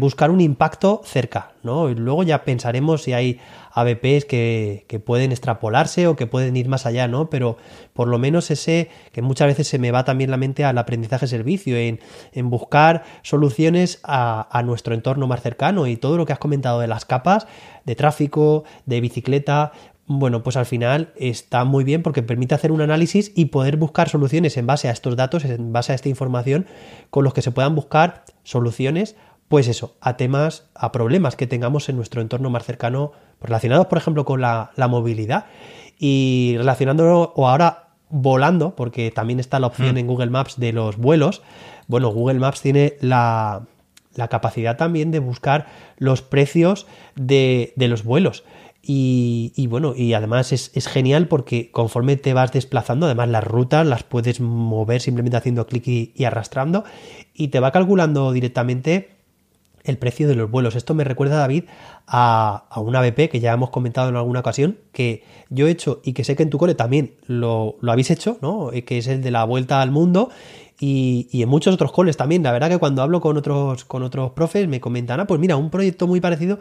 buscar un impacto cerca, ¿no? Y luego ya pensaremos si hay ABPs que, que, pueden extrapolarse o que pueden ir más allá, ¿no? Pero por lo menos ese que muchas veces se me va también la mente al aprendizaje servicio, en, en buscar soluciones a, a, nuestro entorno más cercano y todo lo que has comentado de las capas de tráfico, de bicicleta, bueno, pues al final está muy bien porque permite hacer un análisis y poder buscar soluciones en base a estos datos, en base a esta información, con los que se puedan buscar soluciones, pues eso, a temas, a problemas que tengamos en nuestro entorno más cercano, relacionados, por ejemplo, con la, movilidad y relacionándolo o ahora volando, porque también está la opción mm. en Google Maps de los vuelos. Bueno, Google Maps tiene la, capacidad también de buscar los precios de, de los vuelos. Y, bueno, y además es, genial porque conforme te vas desplazando, además las rutas las puedes mover simplemente haciendo clic y, arrastrando y te va calculando directamente el precio de los vuelos. Esto me recuerda, David, a, a una BP que ya hemos comentado en alguna ocasión, que yo he hecho y que sé que en tu cole también lo, habéis hecho, ¿no? Eh, que es el de la vuelta al mundo. Y, y, en muchos otros coles también. La verdad que cuando hablo con otros, con otros profes me comentan, ah, pues mira, un proyecto muy parecido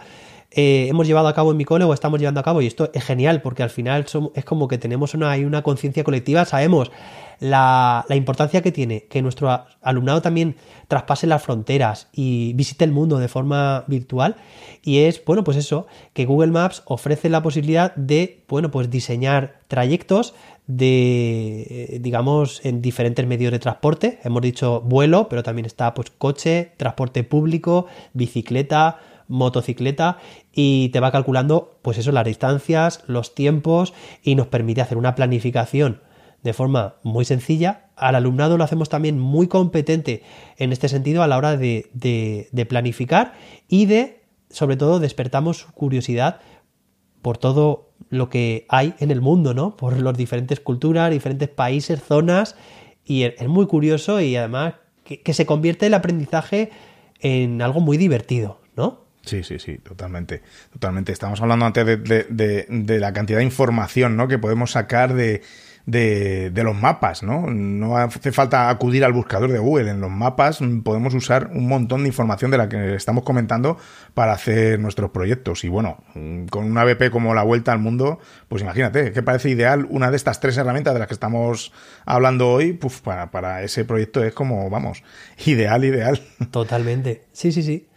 eh, hemos llevado a cabo en mi cole o estamos llevando a cabo. Y esto es genial porque al final es como que tenemos una, una conciencia colectiva, sabemos la, importancia que tiene que nuestro alumnado también traspase las fronteras y visite el mundo de forma virtual. Y es, bueno, pues eso, que Google Maps ofrece la posibilidad de, bueno, pues diseñar trayectos de, digamos, en diferentes medios de transporte. Hemos dicho vuelo, pero también está pues coche, transporte público, bicicleta, motocicleta y te va calculando pues eso, las distancias, los tiempos y nos permite hacer una planificación de forma muy sencilla. Al alumnado lo hacemos también muy competente en este sentido a la hora de, de, planificar y de, sobre todo, despertamos su curiosidad por todo lo que hay en el mundo, ¿no? Por las diferentes culturas, diferentes países, zonas, y es muy curioso y además que, se convierte el aprendizaje en algo muy divertido, ¿no? Sí, sí, sí, totalmente. Totalmente. Estamos hablando antes de, de, la cantidad de información ¿no? que podemos sacar de, de, los mapas, ¿no? No hace falta acudir al buscador de Google. En los mapas podemos usar un montón de información de la que estamos comentando para hacer nuestros proyectos. Y bueno, con una BP como la Vuelta al Mundo, pues imagínate, que parece ideal una de estas tres herramientas de las que estamos hablando hoy, pues para, para ese proyecto es como, vamos, ideal, ideal. Totalmente. Sí, sí, sí.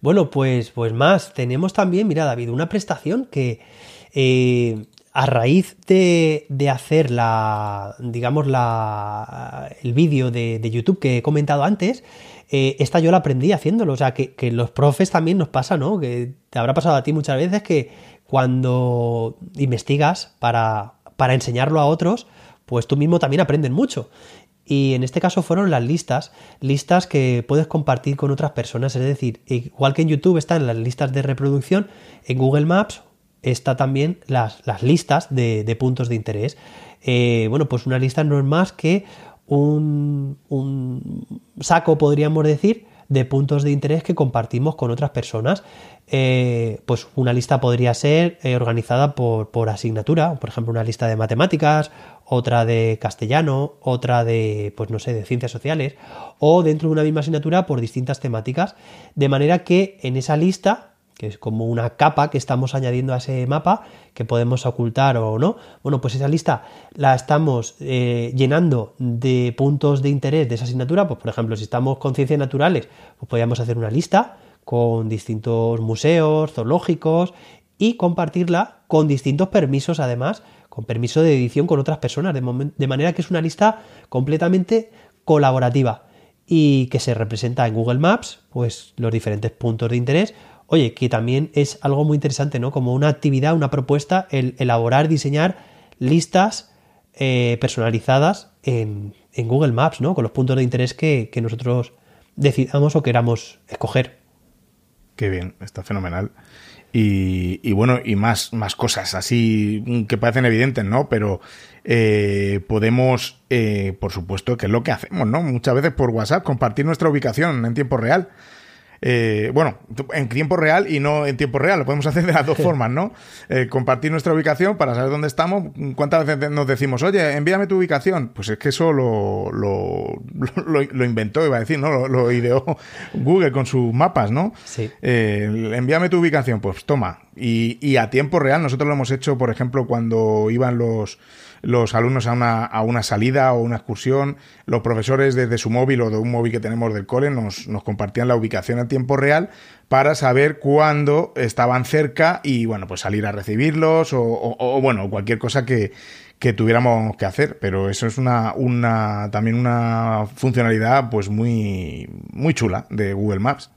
Bueno, pues, pues más. Tenemos también, mira, David, una prestación que eh, a raíz de, hacer la, digamos, la, el vídeo de, YouTube que he comentado antes, eh, esta yo la aprendí haciéndolo. O sea, que, los profes también nos pasa, ¿no? Que te habrá pasado a ti muchas veces que cuando investigas para, para enseñarlo a otros, pues tú mismo también aprendes mucho. Y en este caso fueron las listas, listas que puedes compartir con otras personas. Es decir, igual que en YouTube están las listas de reproducción, en Google Maps está también las, las listas de, puntos de interés. Eh, bueno, pues una lista no es más que un, un saco, podríamos decir, de puntos de interés que compartimos con otras personas. Eh, pues una lista podría ser eh, organizada por, por, asignatura, por ejemplo, una lista de matemáticas, otra de castellano, otra de, pues no sé, de ciencias sociales, o dentro de una misma asignatura por distintas temáticas, de manera que en esa lista que es como una capa que estamos añadiendo a ese mapa que podemos ocultar o no. Bueno, pues esa lista la estamos eh, llenando de puntos de interés de esa asignatura. Pues por ejemplo, si estamos con ciencias naturales, pues podríamos hacer una lista con distintos museos, zoológicos y compartirla con distintos permisos además, con permiso de edición con otras personas, de, de manera que es una lista completamente colaborativa y que se representa en Google Maps, pues los diferentes puntos de interés Oye, que también es algo muy interesante, ¿no? Como una actividad, una propuesta, el elaborar, diseñar listas eh, personalizadas en, Google Maps, ¿no? Con los puntos de interés que, nosotros decidamos o queramos escoger. Qué bien, está fenomenal. Y, bueno, y más, cosas así que parecen evidentes, ¿no? Pero eh, podemos, eh, por supuesto, que es lo que hacemos, ¿no? Muchas veces por WhatsApp, compartir nuestra ubicación en tiempo real. Eh, bueno, en tiempo real y no en tiempo real, lo podemos hacer de las dos formas, ¿no? Eh, compartir nuestra ubicación para saber dónde estamos. ¿Cuántas veces nos decimos, oye, envíame tu ubicación? Pues es que eso lo, lo, inventó, iba a decir, ¿no? Lo, ideó Google con sus mapas, ¿no? Sí. Eh, envíame tu ubicación, pues toma. Y, y a tiempo real, nosotros lo hemos hecho, por ejemplo, cuando iban los los alumnos a una, a una salida o una excursión, los profesores desde su móvil o de un móvil que tenemos del cole nos, nos compartían la ubicación a tiempo real para saber cuándo estaban cerca y bueno, pues salir a recibirlos o, o, bueno, cualquier cosa que, que tuviéramos que hacer, pero eso es una, una también una funcionalidad pues muy muy chula de Google Maps.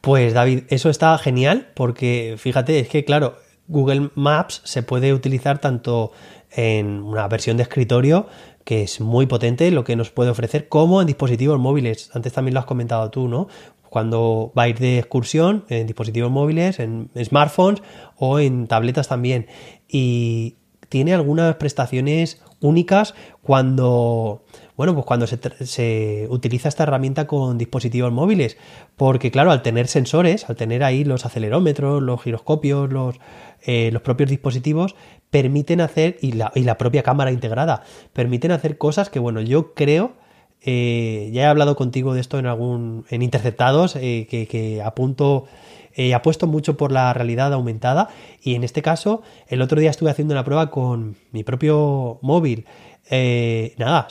Pues David, eso está genial porque fíjate, es que claro, Google Maps se puede utilizar tanto en una versión de escritorio que es muy potente lo que nos puede ofrecer como en dispositivos móviles. Antes también lo has comentado tú, ¿no? Cuando va a ir de excursión en dispositivos móviles, en smartphones o en tabletas también. Y tiene algunas prestaciones únicas cuando bueno, pues cuando se, utiliza esta herramienta con dispositivos móviles, porque claro, al tener sensores, al tener ahí los acelerómetros, los giroscopios, los, eh, los propios dispositivos, permiten hacer, y la, y la, propia cámara integrada, permiten hacer cosas que, bueno, yo creo, eh, ya he hablado contigo de esto en algún, en Interceptados, eh, que, que apunto... apuesto mucho por la realidad aumentada y en este caso el otro día estuve haciendo una prueba con mi propio móvil eh, nada,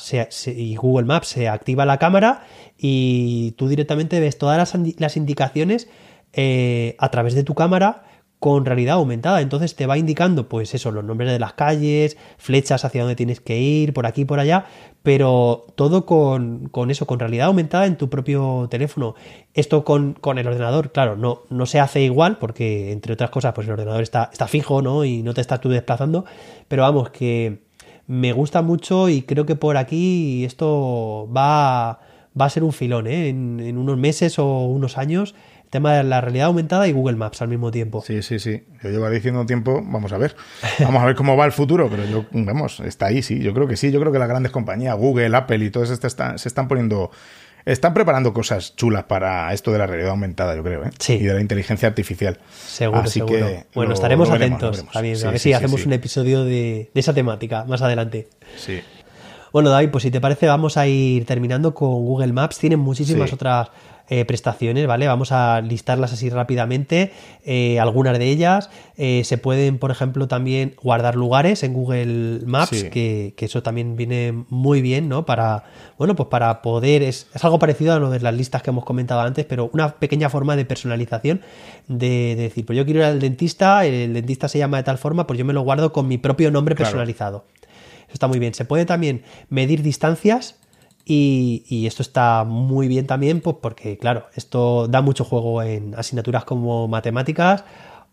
y Google Maps se activa la cámara y tú directamente ves todas las, indicaciones eh, a través de tu cámara con realidad aumentada. Entonces te va indicando, pues eso, los nombres de las calles, flechas hacia dónde tienes que ir, por aquí, por allá, pero todo con, eso, con realidad aumentada en tu propio teléfono. Esto con, con, el ordenador, claro, no, no se hace igual, porque entre otras cosas, pues el ordenador está, está fijo, ¿no? Y no te estás tú desplazando, pero vamos, que me gusta mucho y creo que por aquí esto va, va a ser un filón, ¿eh? en, unos meses o unos años, el tema de la realidad aumentada y Google Maps al mismo tiempo. Sí, sí, sí. Yo llevo diciendo tiempo, vamos a ver. Vamos a ver cómo va el futuro, pero yo, vamos, está ahí, sí. Yo creo que sí. Yo creo que las grandes compañías, Google, Apple y todas estas están, se están poniendo están preparando cosas chulas para esto de la realidad aumentada, yo creo, ¿eh? Sí. Y de la inteligencia artificial. Seguro, Así Que bueno, estaremos atentos a ver si hacemos un episodio de, esa temática más adelante. Sí. Bueno, David, pues si te parece, vamos a ir terminando con Google Maps. Tienen muchísimas otras eh, prestaciones, ¿vale? Vamos a listarlas así rápidamente, eh, algunas de ellas. Eh, se pueden, por ejemplo, también guardar lugares en Google Maps, que, eso también viene muy bien, ¿no? Para, bueno, pues para poder, es, algo parecido a lo de las listas que hemos comentado antes, pero una pequeña forma de personalización, de, decir, pues yo quiero ir al dentista, el dentista se llama de tal forma, pues yo me lo guardo con mi propio nombre personalizado. Eso está muy bien. Se puede también medir distancias y, esto está muy bien también, pues porque, claro, esto da mucho juego en asignaturas como matemáticas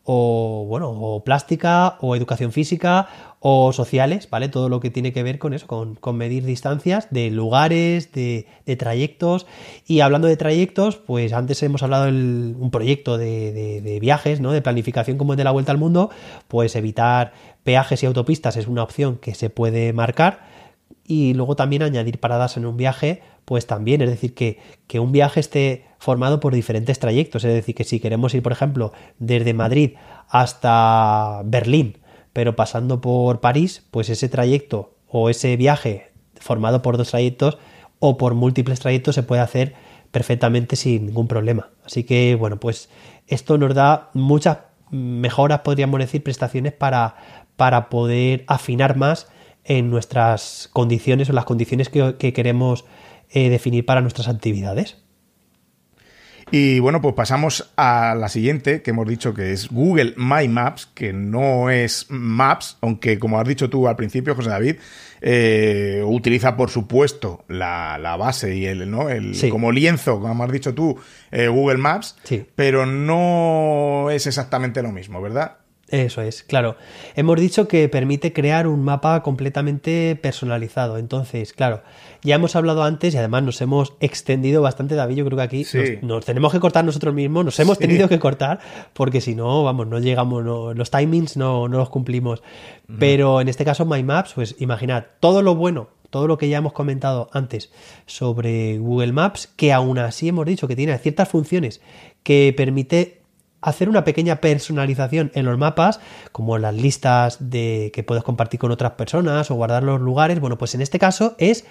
o, bueno, o plástica o educación física o sociales, ¿vale? Todo lo que tiene que ver con eso, con, medir distancias de lugares, de, trayectos. Y hablando de trayectos, pues antes hemos hablado de un proyecto de, de, viajes, ¿no? De planificación como es de la vuelta al mundo, pues evitar peajes y autopistas es una opción que se puede marcar y luego también añadir paradas en un viaje, pues también, es decir, que, que, un viaje esté formado por diferentes trayectos, es decir, que si queremos ir, por ejemplo, desde Madrid hasta Berlín, pero pasando por París, pues ese trayecto o ese viaje formado por dos trayectos o por múltiples trayectos se puede hacer perfectamente sin ningún problema. Así que, bueno, pues esto nos da muchas mejoras, podríamos decir, prestaciones para, para poder afinar más en nuestras condiciones o las condiciones que, queremos eh, definir para nuestras actividades. Y bueno, pues pasamos a la siguiente, que hemos dicho que es Google My Maps, que no es Maps, aunque como has dicho tú al principio, José David, eh, utiliza por supuesto la, base y el, ¿no? el como lienzo, como has dicho tú, eh, Google Maps, pero no es exactamente lo mismo, ¿verdad? Eso es, claro. Hemos dicho que permite crear un mapa completamente personalizado. Entonces, claro, ya hemos hablado antes y además nos hemos extendido bastante, David. Yo creo que aquí nos, tenemos que cortar nosotros mismos, nos hemos tenido que cortar porque si no, vamos, no llegamos, los timings no, no los cumplimos. Pero en este caso, My Maps, pues imaginad todo lo bueno todo lo que ya hemos comentado antes sobre Google Maps, que aún así hemos dicho que tiene ciertas funciones que permite hacer una pequeña personalización en los mapas, como las listas de que puedes compartir con otras personas o guardar los lugares. Bueno, pues en este caso es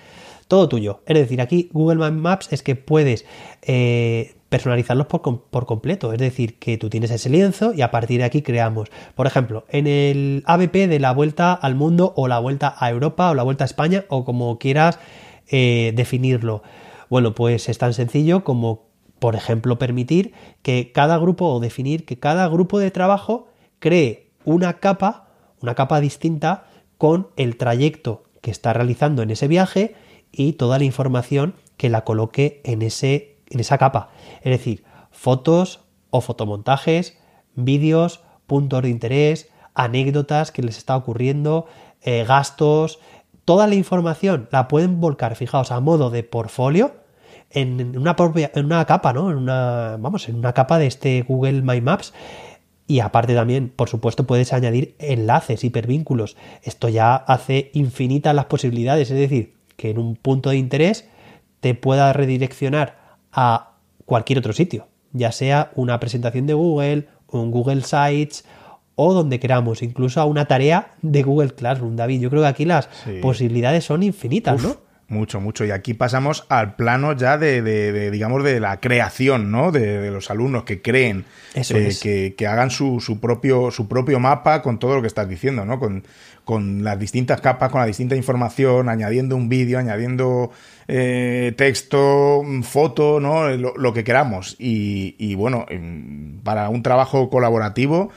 todo tuyo. Es decir, aquí Google Maps es que puedes eh, personalizarlos por, completo. Es decir, que tú tienes ese lienzo y a partir de aquí creamos. Por ejemplo, en el ABP de la vuelta al mundo o la vuelta a Europa o la vuelta a España o como quieras eh, definirlo. Bueno, pues es tan sencillo como por ejemplo, permitir que cada grupo o definir que cada grupo de trabajo cree una capa, una capa distinta con el trayecto que está realizando en ese viaje y toda la información que la coloque en, ese, en esa capa. Es decir, fotos o fotomontajes, vídeos, puntos de interés, anécdotas que les está ocurriendo, eh, gastos, toda la información la pueden volcar, fijaos, a modo de portfolio en una propia, en una capa, ¿no? En una, vamos, en una capa de este Google My Maps. Y aparte también, por supuesto, puedes añadir enlaces, hipervínculos. Esto ya hace infinitas las posibilidades. Es decir, que en un punto de interés te pueda redireccionar a cualquier otro sitio. Ya sea una presentación de Google, un Google Sites o donde queramos, incluso a una tarea de Google Classroom, David. Yo creo que aquí las posibilidades son infinitas, ¿no? Mucho, mucho. Y aquí pasamos al plano ya de, digamos, de la creación, ¿no? De, los alumnos que creen, eh, que, hagan su, su, propio, su propio mapa con todo lo que estás diciendo, ¿no? Con, con las distintas capas, con la distinta información, añadiendo un vídeo, añadiendo eh, texto, foto, ¿no? Lo, que queramos. Y, y bueno, para un trabajo colaborativo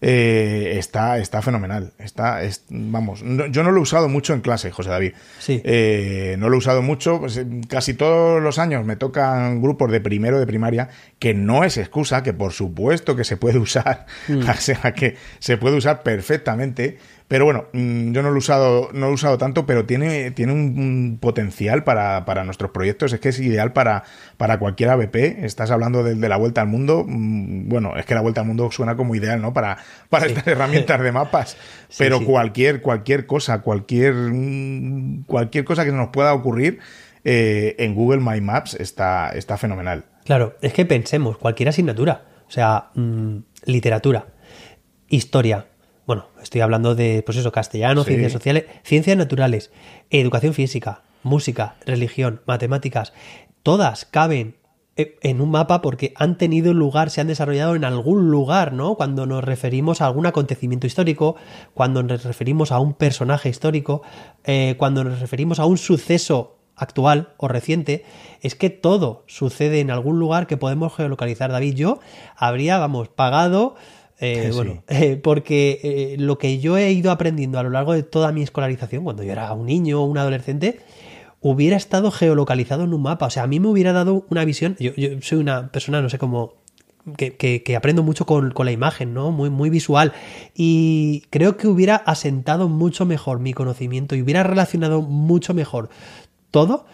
eh, está, está fenomenal. Está, vamos, yo no lo he usado mucho en clase, José David. Sí. Eh, no lo he usado mucho. Pues, casi todos los años me tocan grupos de primero de primaria, que no es excusa, que por supuesto que se puede usar, mm. o sea, que se puede usar perfectamente. Pero bueno, mm, yo no lo he usado, no lo he usado tanto, pero tiene, tiene un, potencial para, para, nuestros proyectos. Es que es ideal para, para cualquier ABP. Estás hablando de, la vuelta al mundo. Mm, bueno, es que la vuelta al mundo suena como ideal, ¿no? Para, para estas herramientas de mapas. pero cualquier, cualquier cosa, cualquier, mm, cualquier cosa que nos pueda ocurrir eh, en Google My Maps está, está fenomenal. Claro, es que pensemos, cualquier asignatura. O sea, literatura, historia, bueno, estoy hablando de, pues eso, castellano, ciencias sociales, ciencias naturales, educación física, música, religión, matemáticas, todas caben eh, en un mapa porque han tenido lugar, se han desarrollado en algún lugar, ¿no? Cuando nos referimos a algún acontecimiento histórico, cuando nos referimos a un personaje histórico, eh, cuando nos referimos a un suceso actual o reciente, es que todo sucede en algún lugar que podemos geolocalizar. David, yo habría, vamos, pagado eh, bueno, eh, porque eh, lo que yo he ido aprendiendo a lo largo de toda mi escolarización, cuando yo era un niño o un adolescente, hubiera estado geolocalizado en un mapa. O sea, a mí me hubiera dado una visión. Yo, soy una persona, no sé cómo. Que, aprendo mucho con, la imagen, ¿no? Muy, muy visual. Y creo que hubiera asentado mucho mejor mi conocimiento y hubiera relacionado mucho mejor todo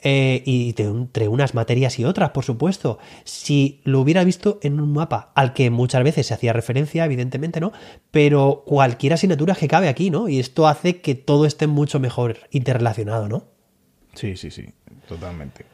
eh, y entre unas materias y otras, por supuesto. Si lo hubiera visto en un mapa al que muchas veces se hacía referencia, evidentemente, ¿no? Pero cualquier asignatura que cabe aquí, ¿no? Y esto hace que todo esté mucho mejor interrelacionado, ¿no? Sí, sí, sí, totalmente.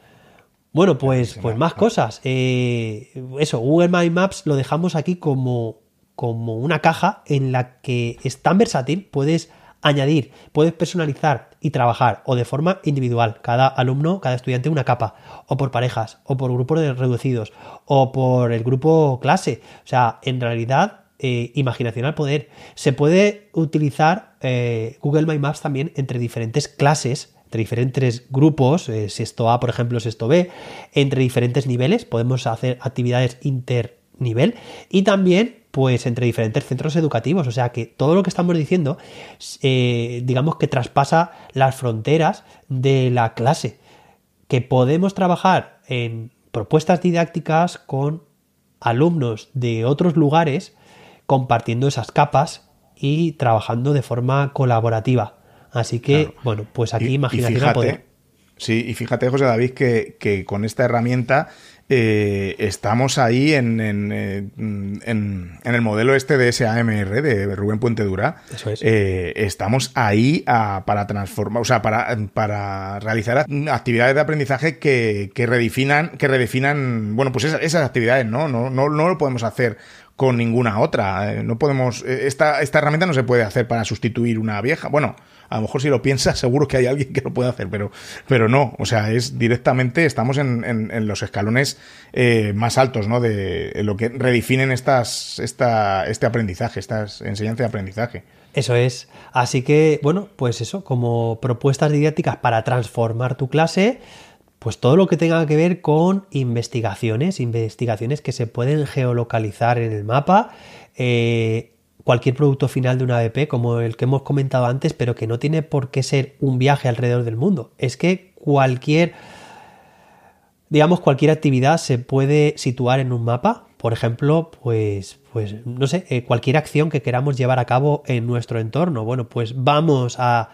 Bueno, pues, pues más cosas. Eh, eso, Google My Maps lo dejamos aquí como, como una caja en la que es tan versátil, puedes añadir, puedes personalizar y trabajar o de forma individual, cada alumno, cada estudiante una capa, o por parejas, o por grupos reducidos, o por el grupo clase. O sea, en realidad, eh, imaginación al poder. Se puede utilizar eh, Google My Maps también entre diferentes clases entre diferentes grupos, eh, sexto A, por ejemplo, sexto B, entre diferentes niveles, podemos hacer actividades internivel y también pues entre diferentes centros educativos. O sea que todo lo que estamos diciendo, eh, digamos que traspasa las fronteras de la clase. Que podemos trabajar en propuestas didácticas con alumnos de otros lugares, compartiendo esas capas y trabajando de forma colaborativa. Así que, bueno, pues aquí imaginación Sí, y fíjate, José David, que, que con esta herramienta eh, estamos ahí en, eh, en, en, el modelo este de SAMR de Rubén Puente Dura. Eso es. Eh, estamos ahí para transformar, o sea, para, para realizar actividades de aprendizaje que, que redefinan, que redefinan, bueno, pues esas, esas actividades, ¿no? No, ¿no? no lo podemos hacer con ninguna otra. No podemos, esta, esta herramienta no se puede hacer para sustituir una vieja. Bueno, a lo mejor si lo piensas, seguro que hay alguien que lo puede hacer, pero, pero no. O sea, es directamente, estamos en, en, los escalones eh, más altos, ¿no? De lo que redefinen estas, esta, este aprendizaje, estas enseñanzas de aprendizaje. Eso es. Así que, bueno, pues eso, como propuestas didácticas para transformar tu clase, pues todo lo que tenga que ver con investigaciones, investigaciones que se pueden geolocalizar en el mapa, eh, cualquier producto final de una ADP, como el que hemos comentado antes, pero que no tiene por qué ser un viaje alrededor del mundo. Es que cualquier, digamos, cualquier actividad se puede situar en un mapa. Por ejemplo, pues, pues, no sé, eh, cualquier acción que queramos llevar a cabo en nuestro entorno. Bueno, pues vamos a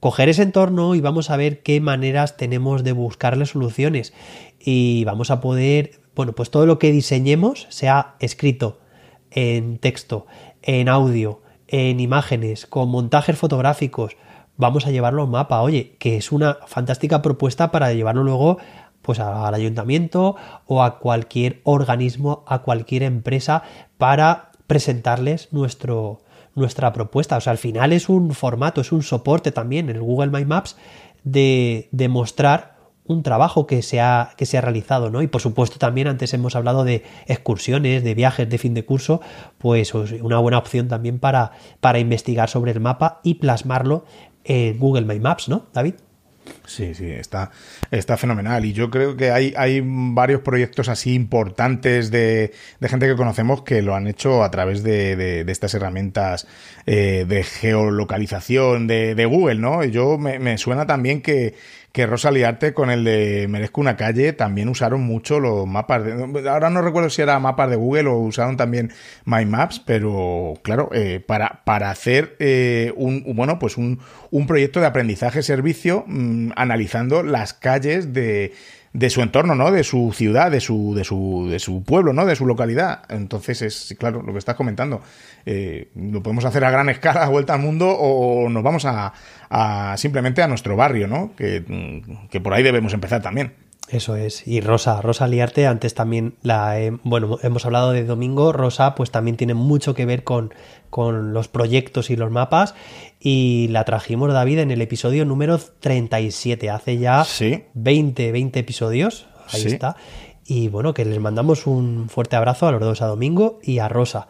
coger ese entorno y vamos a ver qué maneras tenemos de buscarle soluciones. Y vamos a poder, bueno, pues todo lo que diseñemos sea escrito en texto, en audio, en imágenes, con montajes fotográficos, vamos a llevarlo a un mapa. Oye, que es una fantástica propuesta para llevarlo luego pues al ayuntamiento o a cualquier organismo, a cualquier empresa para presentarles nuestro, nuestra propuesta. O sea, al final es un formato, es un soporte también en el Google My Maps de, de mostrar un trabajo que se, ha, que se ha realizado, ¿no? Y por supuesto también antes hemos hablado de excursiones, de viajes de fin de curso, pues, pues una buena opción también para, para investigar sobre el mapa y plasmarlo en Google My Maps, ¿no, David? Sí, sí, está, está fenomenal. Y yo creo que hay, hay varios proyectos así importantes de, de gente que conocemos que lo han hecho a través de, de, estas herramientas eh, de geolocalización de, Google, ¿no? Yo me suena también que, que Rosa Liarte con el de Merezco una calle también usaron mucho los mapas. De, ahora no recuerdo si era mapas de Google o usaron también My Maps, pero claro, eh, para, para hacer eh, un, bueno, pues un, un proyecto de aprendizaje-servicio mm, analizando las calles de de su entorno, ¿no? De su ciudad, de su, de su, de su pueblo, ¿no? De su localidad. Entonces es, claro, lo que estás comentando. Eh, lo podemos hacer a gran escala, a vuelta al mundo, o nos vamos a, a simplemente a nuestro barrio, ¿no? Que, que por ahí debemos empezar también. Eso es. Y Rosa, Rosa Liarte, antes también la bueno, hemos hablado de Domingo, Rosa pues también tiene mucho que ver con, con los proyectos y los mapas y la trajimos David en el episodio número 37, hace ya 20, 20 episodios, ahí está. Y bueno, que les mandamos un fuerte abrazo a los dos, a Domingo y a Rosa.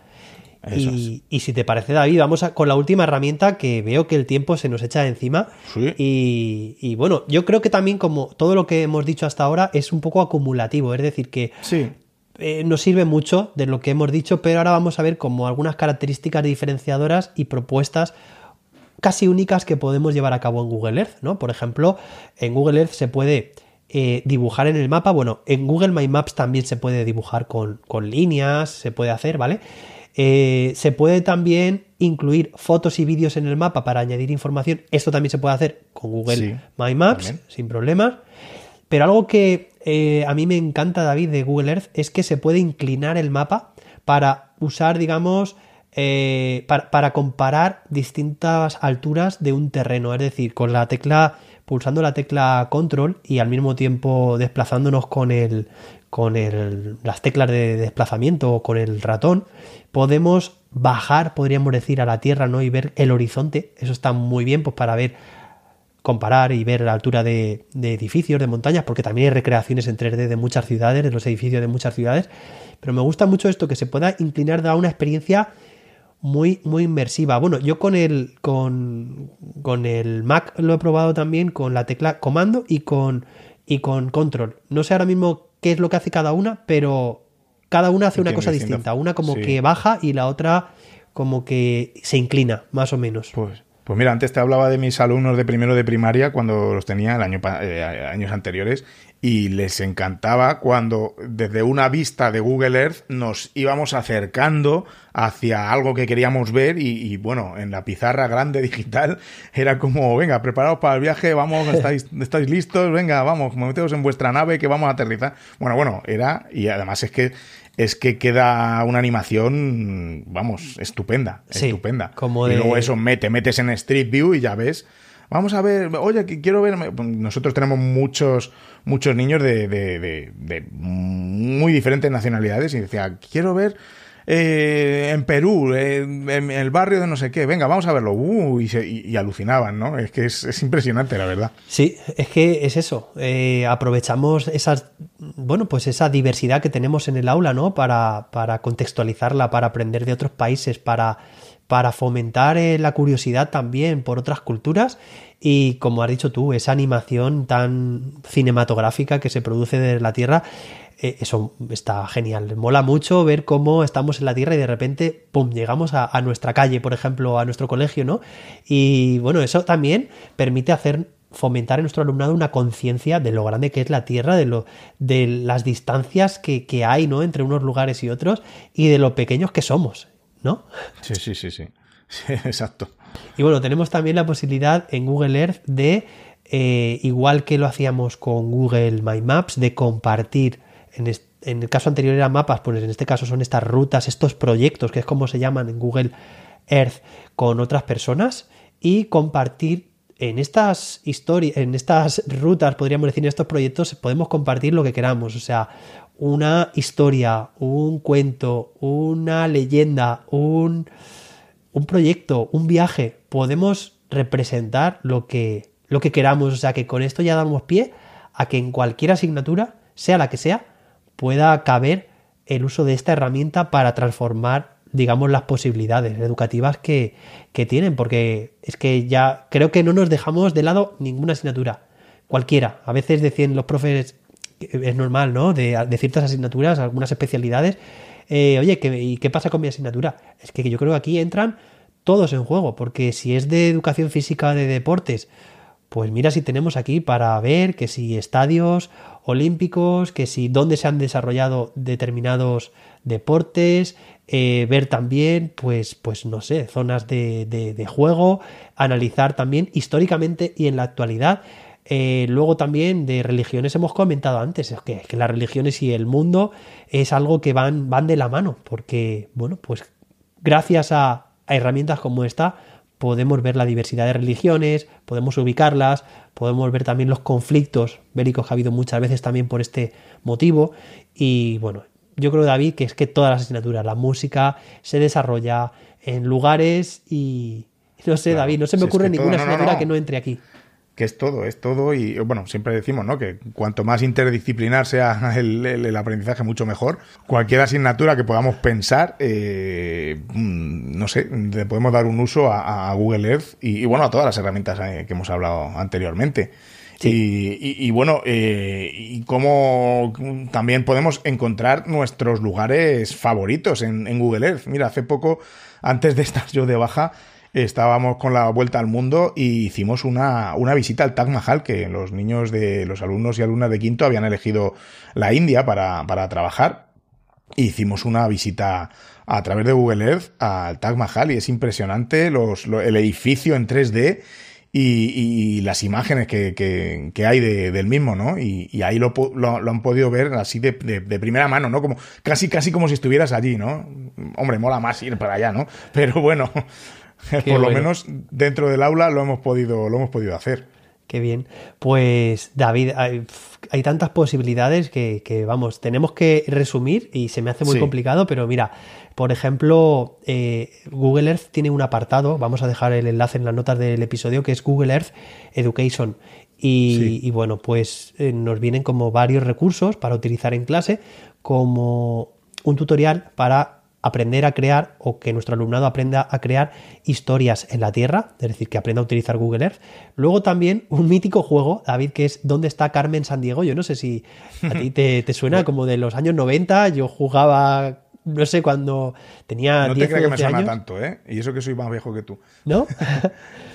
Y, si te parece, David, vamos a, con la última herramienta que veo que el tiempo se nos echa encima. Y, bueno, yo creo que también, como todo lo que hemos dicho hasta ahora, es un poco acumulativo. Es decir, que eh, nos sirve mucho de lo que hemos dicho, pero ahora vamos a ver como algunas características diferenciadoras y propuestas casi únicas que podemos llevar a cabo en Google Earth. ¿no? Por ejemplo, en Google Earth se puede eh, dibujar en el mapa. Bueno, en Google My Maps también se puede dibujar con, con líneas, se puede hacer, ¿vale? Eh, se puede también incluir fotos y vídeos en el mapa para añadir información. Esto también se puede hacer con Google My Maps, sin problemas. Pero algo que eh, a mí me encanta, David, de Google Earth es que se puede inclinar el mapa para usar, digamos, eh, para, comparar distintas alturas de un terreno. Es decir, con la tecla, pulsando la tecla control y al mismo tiempo desplazándonos con el, con el, las teclas de desplazamiento o con el ratón, podemos bajar, podríamos decir, a la tierra, ¿no? Y ver el horizonte. Eso está muy bien, pues para ver, comparar y ver la altura de, de edificios, de montañas, porque también hay recreaciones en 3D de muchas ciudades, de los edificios de muchas ciudades. Pero me gusta mucho esto, que se pueda inclinar, da una experiencia muy, muy inmersiva. Bueno, yo con el, con, con el Mac lo he probado también con la tecla comando y con, y con control. No sé ahora mismo qué es lo que hace cada una, pero cada una hace una cosa distinta. Una como que baja y la otra como que se inclina, más o menos. Pues, pues mira, antes te hablaba de mis alumnos de primero de primaria cuando los tenía el año, eh, años anteriores y les encantaba cuando desde una vista de Google Earth nos íbamos acercando hacia algo que queríamos ver y, bueno, en la pizarra grande digital era como, venga, preparados para el viaje, vamos, estáis, estáis listos, venga, vamos, meteos en vuestra nave que vamos a aterrizar. Bueno, bueno, era, y además es que es que queda una animación, vamos, estupenda, estupenda. Como Y luego eso, mete, metes en Street View y ya ves vamos a ver, oye, que quiero ver. Nosotros tenemos muchos, muchos niños de, de, muy diferentes nacionalidades y decía, quiero ver. Eh, en Perú, en, el barrio de no sé qué, venga, vamos a verlo. Uh, y, alucinaban, ¿no? Es que es, impresionante, la verdad. Sí, es que es eso. Eh, aprovechamos esas, bueno, pues esa diversidad que tenemos en el aula, ¿no? Para contextualizarla, para aprender de otros países, para para fomentar eh, la curiosidad también por otras culturas y como has dicho tú, esa animación tan cinematográfica que se produce de la Tierra, eh, eso está genial. Mola mucho ver cómo estamos en la Tierra y de repente, ¡pum!, llegamos a, nuestra calle, por ejemplo, a nuestro colegio, ¿no? Y bueno, eso también permite hacer fomentar en nuestro alumnado una conciencia de lo grande que es la Tierra, de, lo, de las distancias que, que hay ¿no? entre unos lugares y otros y de lo pequeños que somos. ¿No? Sí, sí, sí, sí. exacto. Y bueno, tenemos también la posibilidad en Google Earth de, eh, igual que lo hacíamos con Google My Maps, de compartir, en, en el caso anterior eran mapas, pues en este caso son estas rutas, estos proyectos, que es como se llaman en Google Earth, con otras personas y compartir en estas historias, en estas rutas, podríamos decir, en estos proyectos, podemos compartir lo que queramos. O sea, una historia, un cuento, una leyenda, un, un proyecto, un viaje, podemos representar lo que, lo que queramos. O sea que con esto ya damos pie a que en cualquier asignatura, sea la que sea, pueda caber el uso de esta herramienta para transformar, digamos, las posibilidades educativas que, que tienen, porque es que ya creo que no nos dejamos de lado ninguna asignatura, cualquiera. A veces decían los profes es normal, ¿no? De, ciertas asignaturas, algunas especialidades. Eh, oye, ¿qué, ¿y qué pasa con mi asignatura? Es que yo creo que aquí entran todos en juego, porque si es de educación física de deportes, pues mira si tenemos aquí para ver que si estadios olímpicos, que si dónde se han desarrollado determinados deportes, eh, ver también, pues, pues no sé, zonas de, de, juego, analizar también históricamente y en la actualidad eh, luego también de religiones hemos comentado antes, es que, las religiones y el mundo es algo que van, van de la mano, porque, bueno, pues gracias a, herramientas como esta podemos ver la diversidad de religiones, podemos ubicarlas, podemos ver también los conflictos bélicos que ha habido muchas veces también por este motivo. Y bueno, yo creo, David, que es que todas las asignaturas, la música se desarrolla en lugares y no sé, David, no se me ocurre ninguna asignatura que no entre aquí que es todo, es todo y bueno, siempre decimos, ¿no? Que cuanto más interdisciplinar sea el, aprendizaje, mucho mejor. Cualquier asignatura que podamos pensar, eh, mm, no sé, le podemos dar un uso a, Google Earth y, bueno, a todas las herramientas eh, que hemos hablado anteriormente. Y, bueno, eh, y cómo también podemos encontrar nuestros lugares favoritos en, en Google Earth. Mira, hace poco, antes de estar yo de baja, estábamos con la vuelta al mundo y hicimos una, una visita al Taj Mahal, que los niños de los alumnos y alumnas de quinto habían elegido la India para, para trabajar. hicimos una visita a través de Google Earth al Taj Mahal y es impresionante los, el edificio en 3D y, las imágenes que, hay del mismo, ¿no? Y, ahí lo, han podido ver así de, primera mano, ¿no? Como, casi, casi como si estuvieras allí, ¿no? Hombre, mola más ir para allá, ¿no? Pero bueno, por lo menos dentro del aula lo hemos podido, lo hemos podido hacer. Qué bien. Pues David, hay, tantas posibilidades que, vamos, tenemos que resumir y se me hace muy complicado, pero mira, por ejemplo, eh, Google Earth tiene un apartado, vamos a dejar el enlace en las notas del episodio, que es Google Earth Education. Y, bueno, pues eh, nos vienen como varios recursos para utilizar en clase, como un tutorial para aprender a crear o que nuestro alumnado aprenda a crear historias en la Tierra, es decir, que aprenda a utilizar Google Earth. Luego también un mítico juego, David, que es ¿Dónde está Carmen San Diego? Yo no sé si a ti te, suena como de los años 90, yo jugaba no sé, cuando tenía no te creas que me suena tanto, ¿eh? Y eso que soy más viejo que tú. ¿No?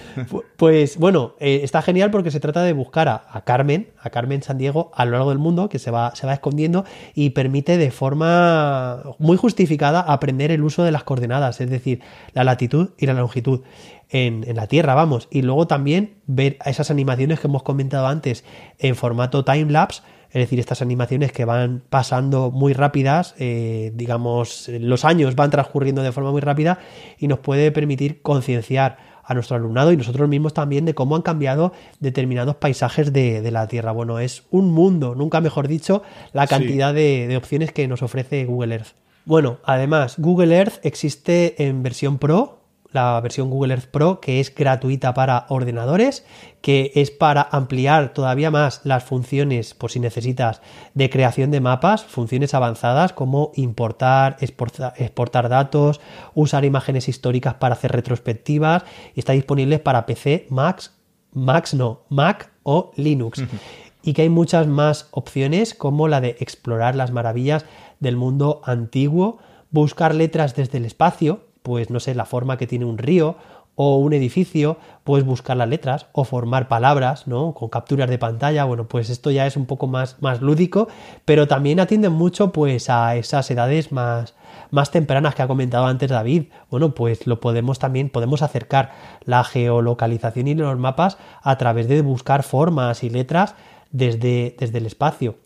Pues bueno, eh, está genial porque se trata de buscar a, Carmen, a Carmen San Diego, a lo largo del mundo, que se va, se va escondiendo y permite de forma muy justificada aprender el uso de las coordenadas, es decir, la latitud y la longitud en, la Tierra, vamos. Y luego también ver esas animaciones que hemos comentado antes en formato time lapse es decir, estas animaciones que van pasando muy rápidas, eh, digamos, los años van transcurriendo de forma muy rápida y nos puede permitir concienciar a nuestro alumnado y nosotros mismos también de cómo han cambiado determinados paisajes de, la Tierra. Bueno, es un mundo, nunca mejor dicho, la cantidad de, de opciones que nos ofrece Google Earth. Bueno, además, Google Earth existe en versión Pro, la versión Google Earth Pro, que es gratuita para ordenadores, que es para ampliar todavía más las funciones, por si necesitas, de creación de mapas, funciones avanzadas como importar, exportar, datos, usar imágenes históricas para hacer retrospectivas, y está disponible para PC, Mac, Mac no, Mac o Linux. Y que hay muchas más opciones como la de explorar las maravillas del mundo antiguo, buscar letras desde el espacio, pues no sé, la forma que tiene un río o un edificio, puedes buscar las letras o formar palabras, ¿no? Con capturas de pantalla, bueno, pues esto ya es un poco más, más lúdico, pero también atienden mucho pues a esas edades más, más tempranas que ha comentado antes David. Bueno, pues lo podemos también, podemos acercar la geolocalización y los mapas a través de buscar formas y letras desde, desde el espacio.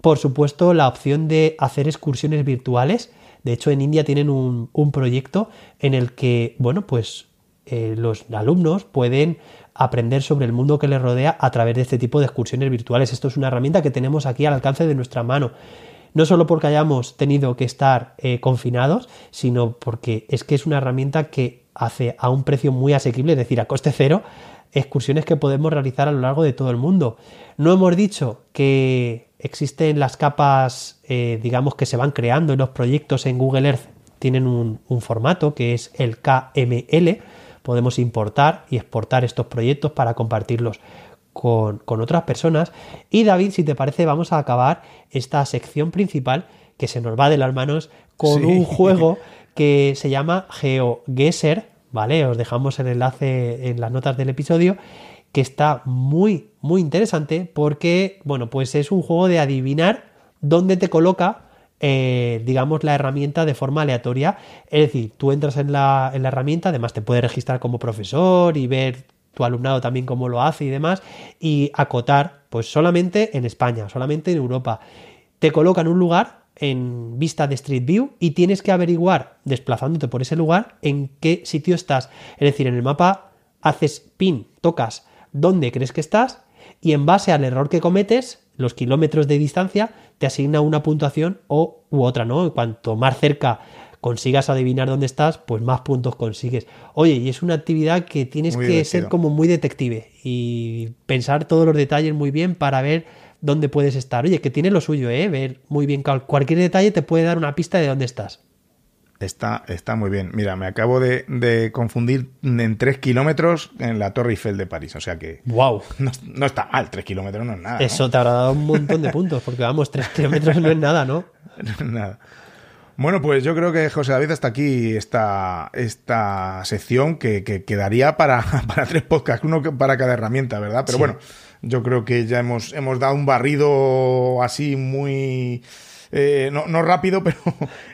Por supuesto, la opción de hacer excursiones virtuales, de hecho, en India tienen un, proyecto en el que, bueno, pues eh, los alumnos pueden aprender sobre el mundo que les rodea a través de este tipo de excursiones virtuales. Esto es una herramienta que tenemos aquí al alcance de nuestra mano. No solo porque hayamos tenido que estar eh, confinados, sino porque es que es una herramienta que hace a un precio muy asequible, es decir, a coste cero, excursiones que podemos realizar a lo largo de todo el mundo. No hemos dicho que existen las capas, eh, digamos, que se van creando en los proyectos en Google Earth, tienen un, formato que es el KML. Podemos importar y exportar estos proyectos para compartirlos con, otras personas. Y David, si te parece, vamos a acabar esta sección principal que se nos va de las manos con un juego que se llama GeoGuessr, ¿vale? Os dejamos el enlace en las notas del episodio que está muy, muy interesante porque, bueno, pues es un juego de adivinar dónde te coloca, eh, digamos, la herramienta de forma aleatoria. Es decir, tú entras en la, en la herramienta, además te puedes registrar como profesor y ver tu alumnado también cómo lo hace y demás, y acotar, pues solamente en España, solamente en Europa. Te coloca en un lugar en vista de Street View y tienes que averiguar, desplazándote por ese lugar, en qué sitio estás. Es decir, en el mapa haces pin, tocas dónde crees que estás y en base al error que cometes, los kilómetros de distancia, te asigna una puntuación o u otra, ¿no? Cuanto más cerca consigas adivinar dónde estás, pues más puntos consigues. Oye, y es una actividad que tienes que ser como muy detective y pensar todos los detalles muy bien para ver dónde puedes estar. Oye, que tiene lo suyo, ¿eh? Ver muy bien cualquier detalle te puede dar una pista de dónde estás. Está, está muy bien. Mira, me acabo de, confundir en 3 kilómetros en la Torre Eiffel de París. O sea que. ¡Wow! No, está mal, 3 kilómetros no es nada. Eso te habrá dado un montón de puntos, porque vamos, 3 kilómetros no es nada, ¿no? no es nada. Bueno, pues yo creo que José David hasta aquí esta, esta sección que, quedaría para, para, tres podcasts, uno para cada herramienta, ¿verdad? Pero bueno, yo creo que ya hemos, hemos dado un barrido así muy eh, no, no, rápido, pero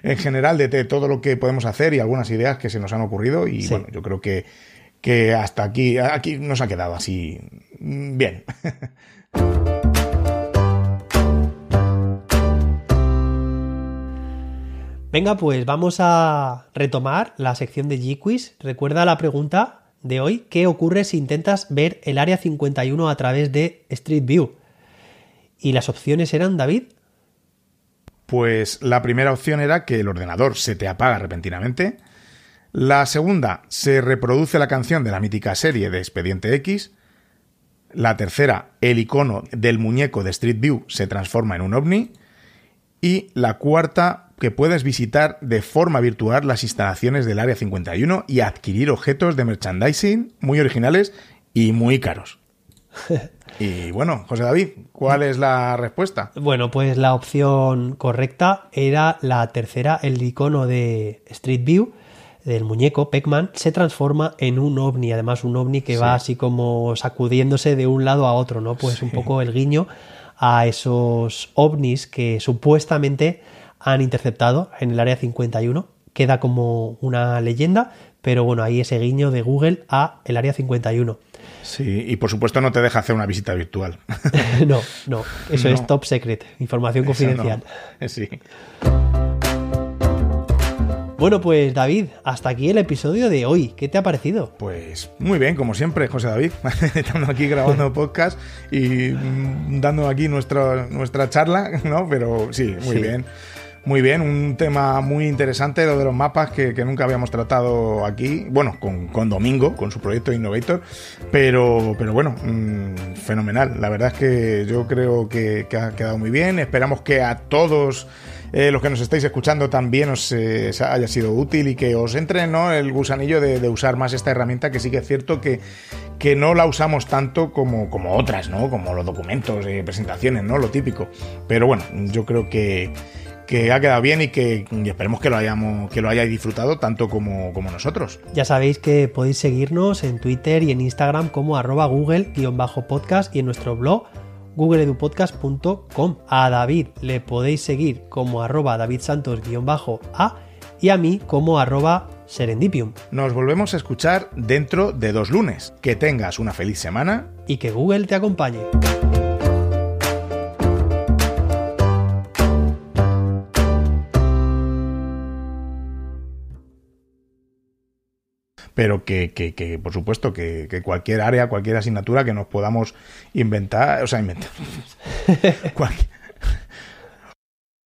en general de, todo lo que podemos hacer y algunas ideas que se nos han ocurrido. Y bueno, yo creo que, que hasta aquí, aquí nos ha quedado así bien. Venga, pues vamos a retomar la sección de G-Quiz. Recuerda la pregunta de hoy, ¿qué ocurre si intentas ver el área 51 a través de Street View? Y las opciones eran, David. Pues la primera opción era que el ordenador se te apaga repentinamente. La segunda, se reproduce la canción de la mítica serie de Expediente X. La tercera, el icono del muñeco de Street View se transforma en un ovni. Y la cuarta, que puedes visitar de forma virtual las instalaciones del Área 51 y adquirir objetos de merchandising muy originales y muy caros. y bueno, José David, ¿cuál es la respuesta? Bueno, pues la opción correcta era la tercera, el icono de Street View del muñeco Pac-Man se transforma en un ovni, además un ovni que va así como sacudiéndose de un lado a otro, ¿no? Pues un poco el guiño a esos ovnis que supuestamente han interceptado en el área 51. Queda como una leyenda, pero bueno, ahí ese guiño de Google a el área 51. Sí, y por supuesto no te deja hacer una visita virtual. no, no, eso es top secret, información confidencial. Sí. Bueno, pues David, hasta aquí el episodio de hoy. ¿Qué te ha parecido? Pues muy bien, como siempre, José David. Estando aquí grabando podcast y mm, dando aquí nuestra, nuestra charla, ¿no? Pero sí, muy bien. Muy bien, un tema muy interesante, lo de los mapas que, nunca habíamos tratado aquí, bueno, con, Domingo, con su proyecto Innovator, pero, pero bueno, mm, fenomenal. La verdad es que yo creo que, ha quedado muy bien. Esperamos que a todos eh, los que nos estáis escuchando también os eh, haya sido útil y que os entre ¿no? el gusanillo de, usar más esta herramienta, que sí que es cierto que, que no la usamos tanto como, como otras, ¿no? Como los documentos, eh, presentaciones, ¿no? Lo típico. Pero bueno, yo creo que que ha quedado bien y que esperemos que lo hayamos que lo hayáis disfrutado tanto como, como nosotros. Ya sabéis que podéis seguirnos en Twitter y en Instagram como arroba google-podcast y en nuestro blog googleedupodcast.com. A David le podéis seguir como arroba davidsantos-a y a mí como arroba serendipium. Nos volvemos a escuchar dentro de dos lunes. Que tengas una feliz semana y que Google te acompañe. Pero que, que, que por supuesto, que, que, cualquier área, cualquier asignatura que nos podamos inventar, o sea, inventar, cualquier,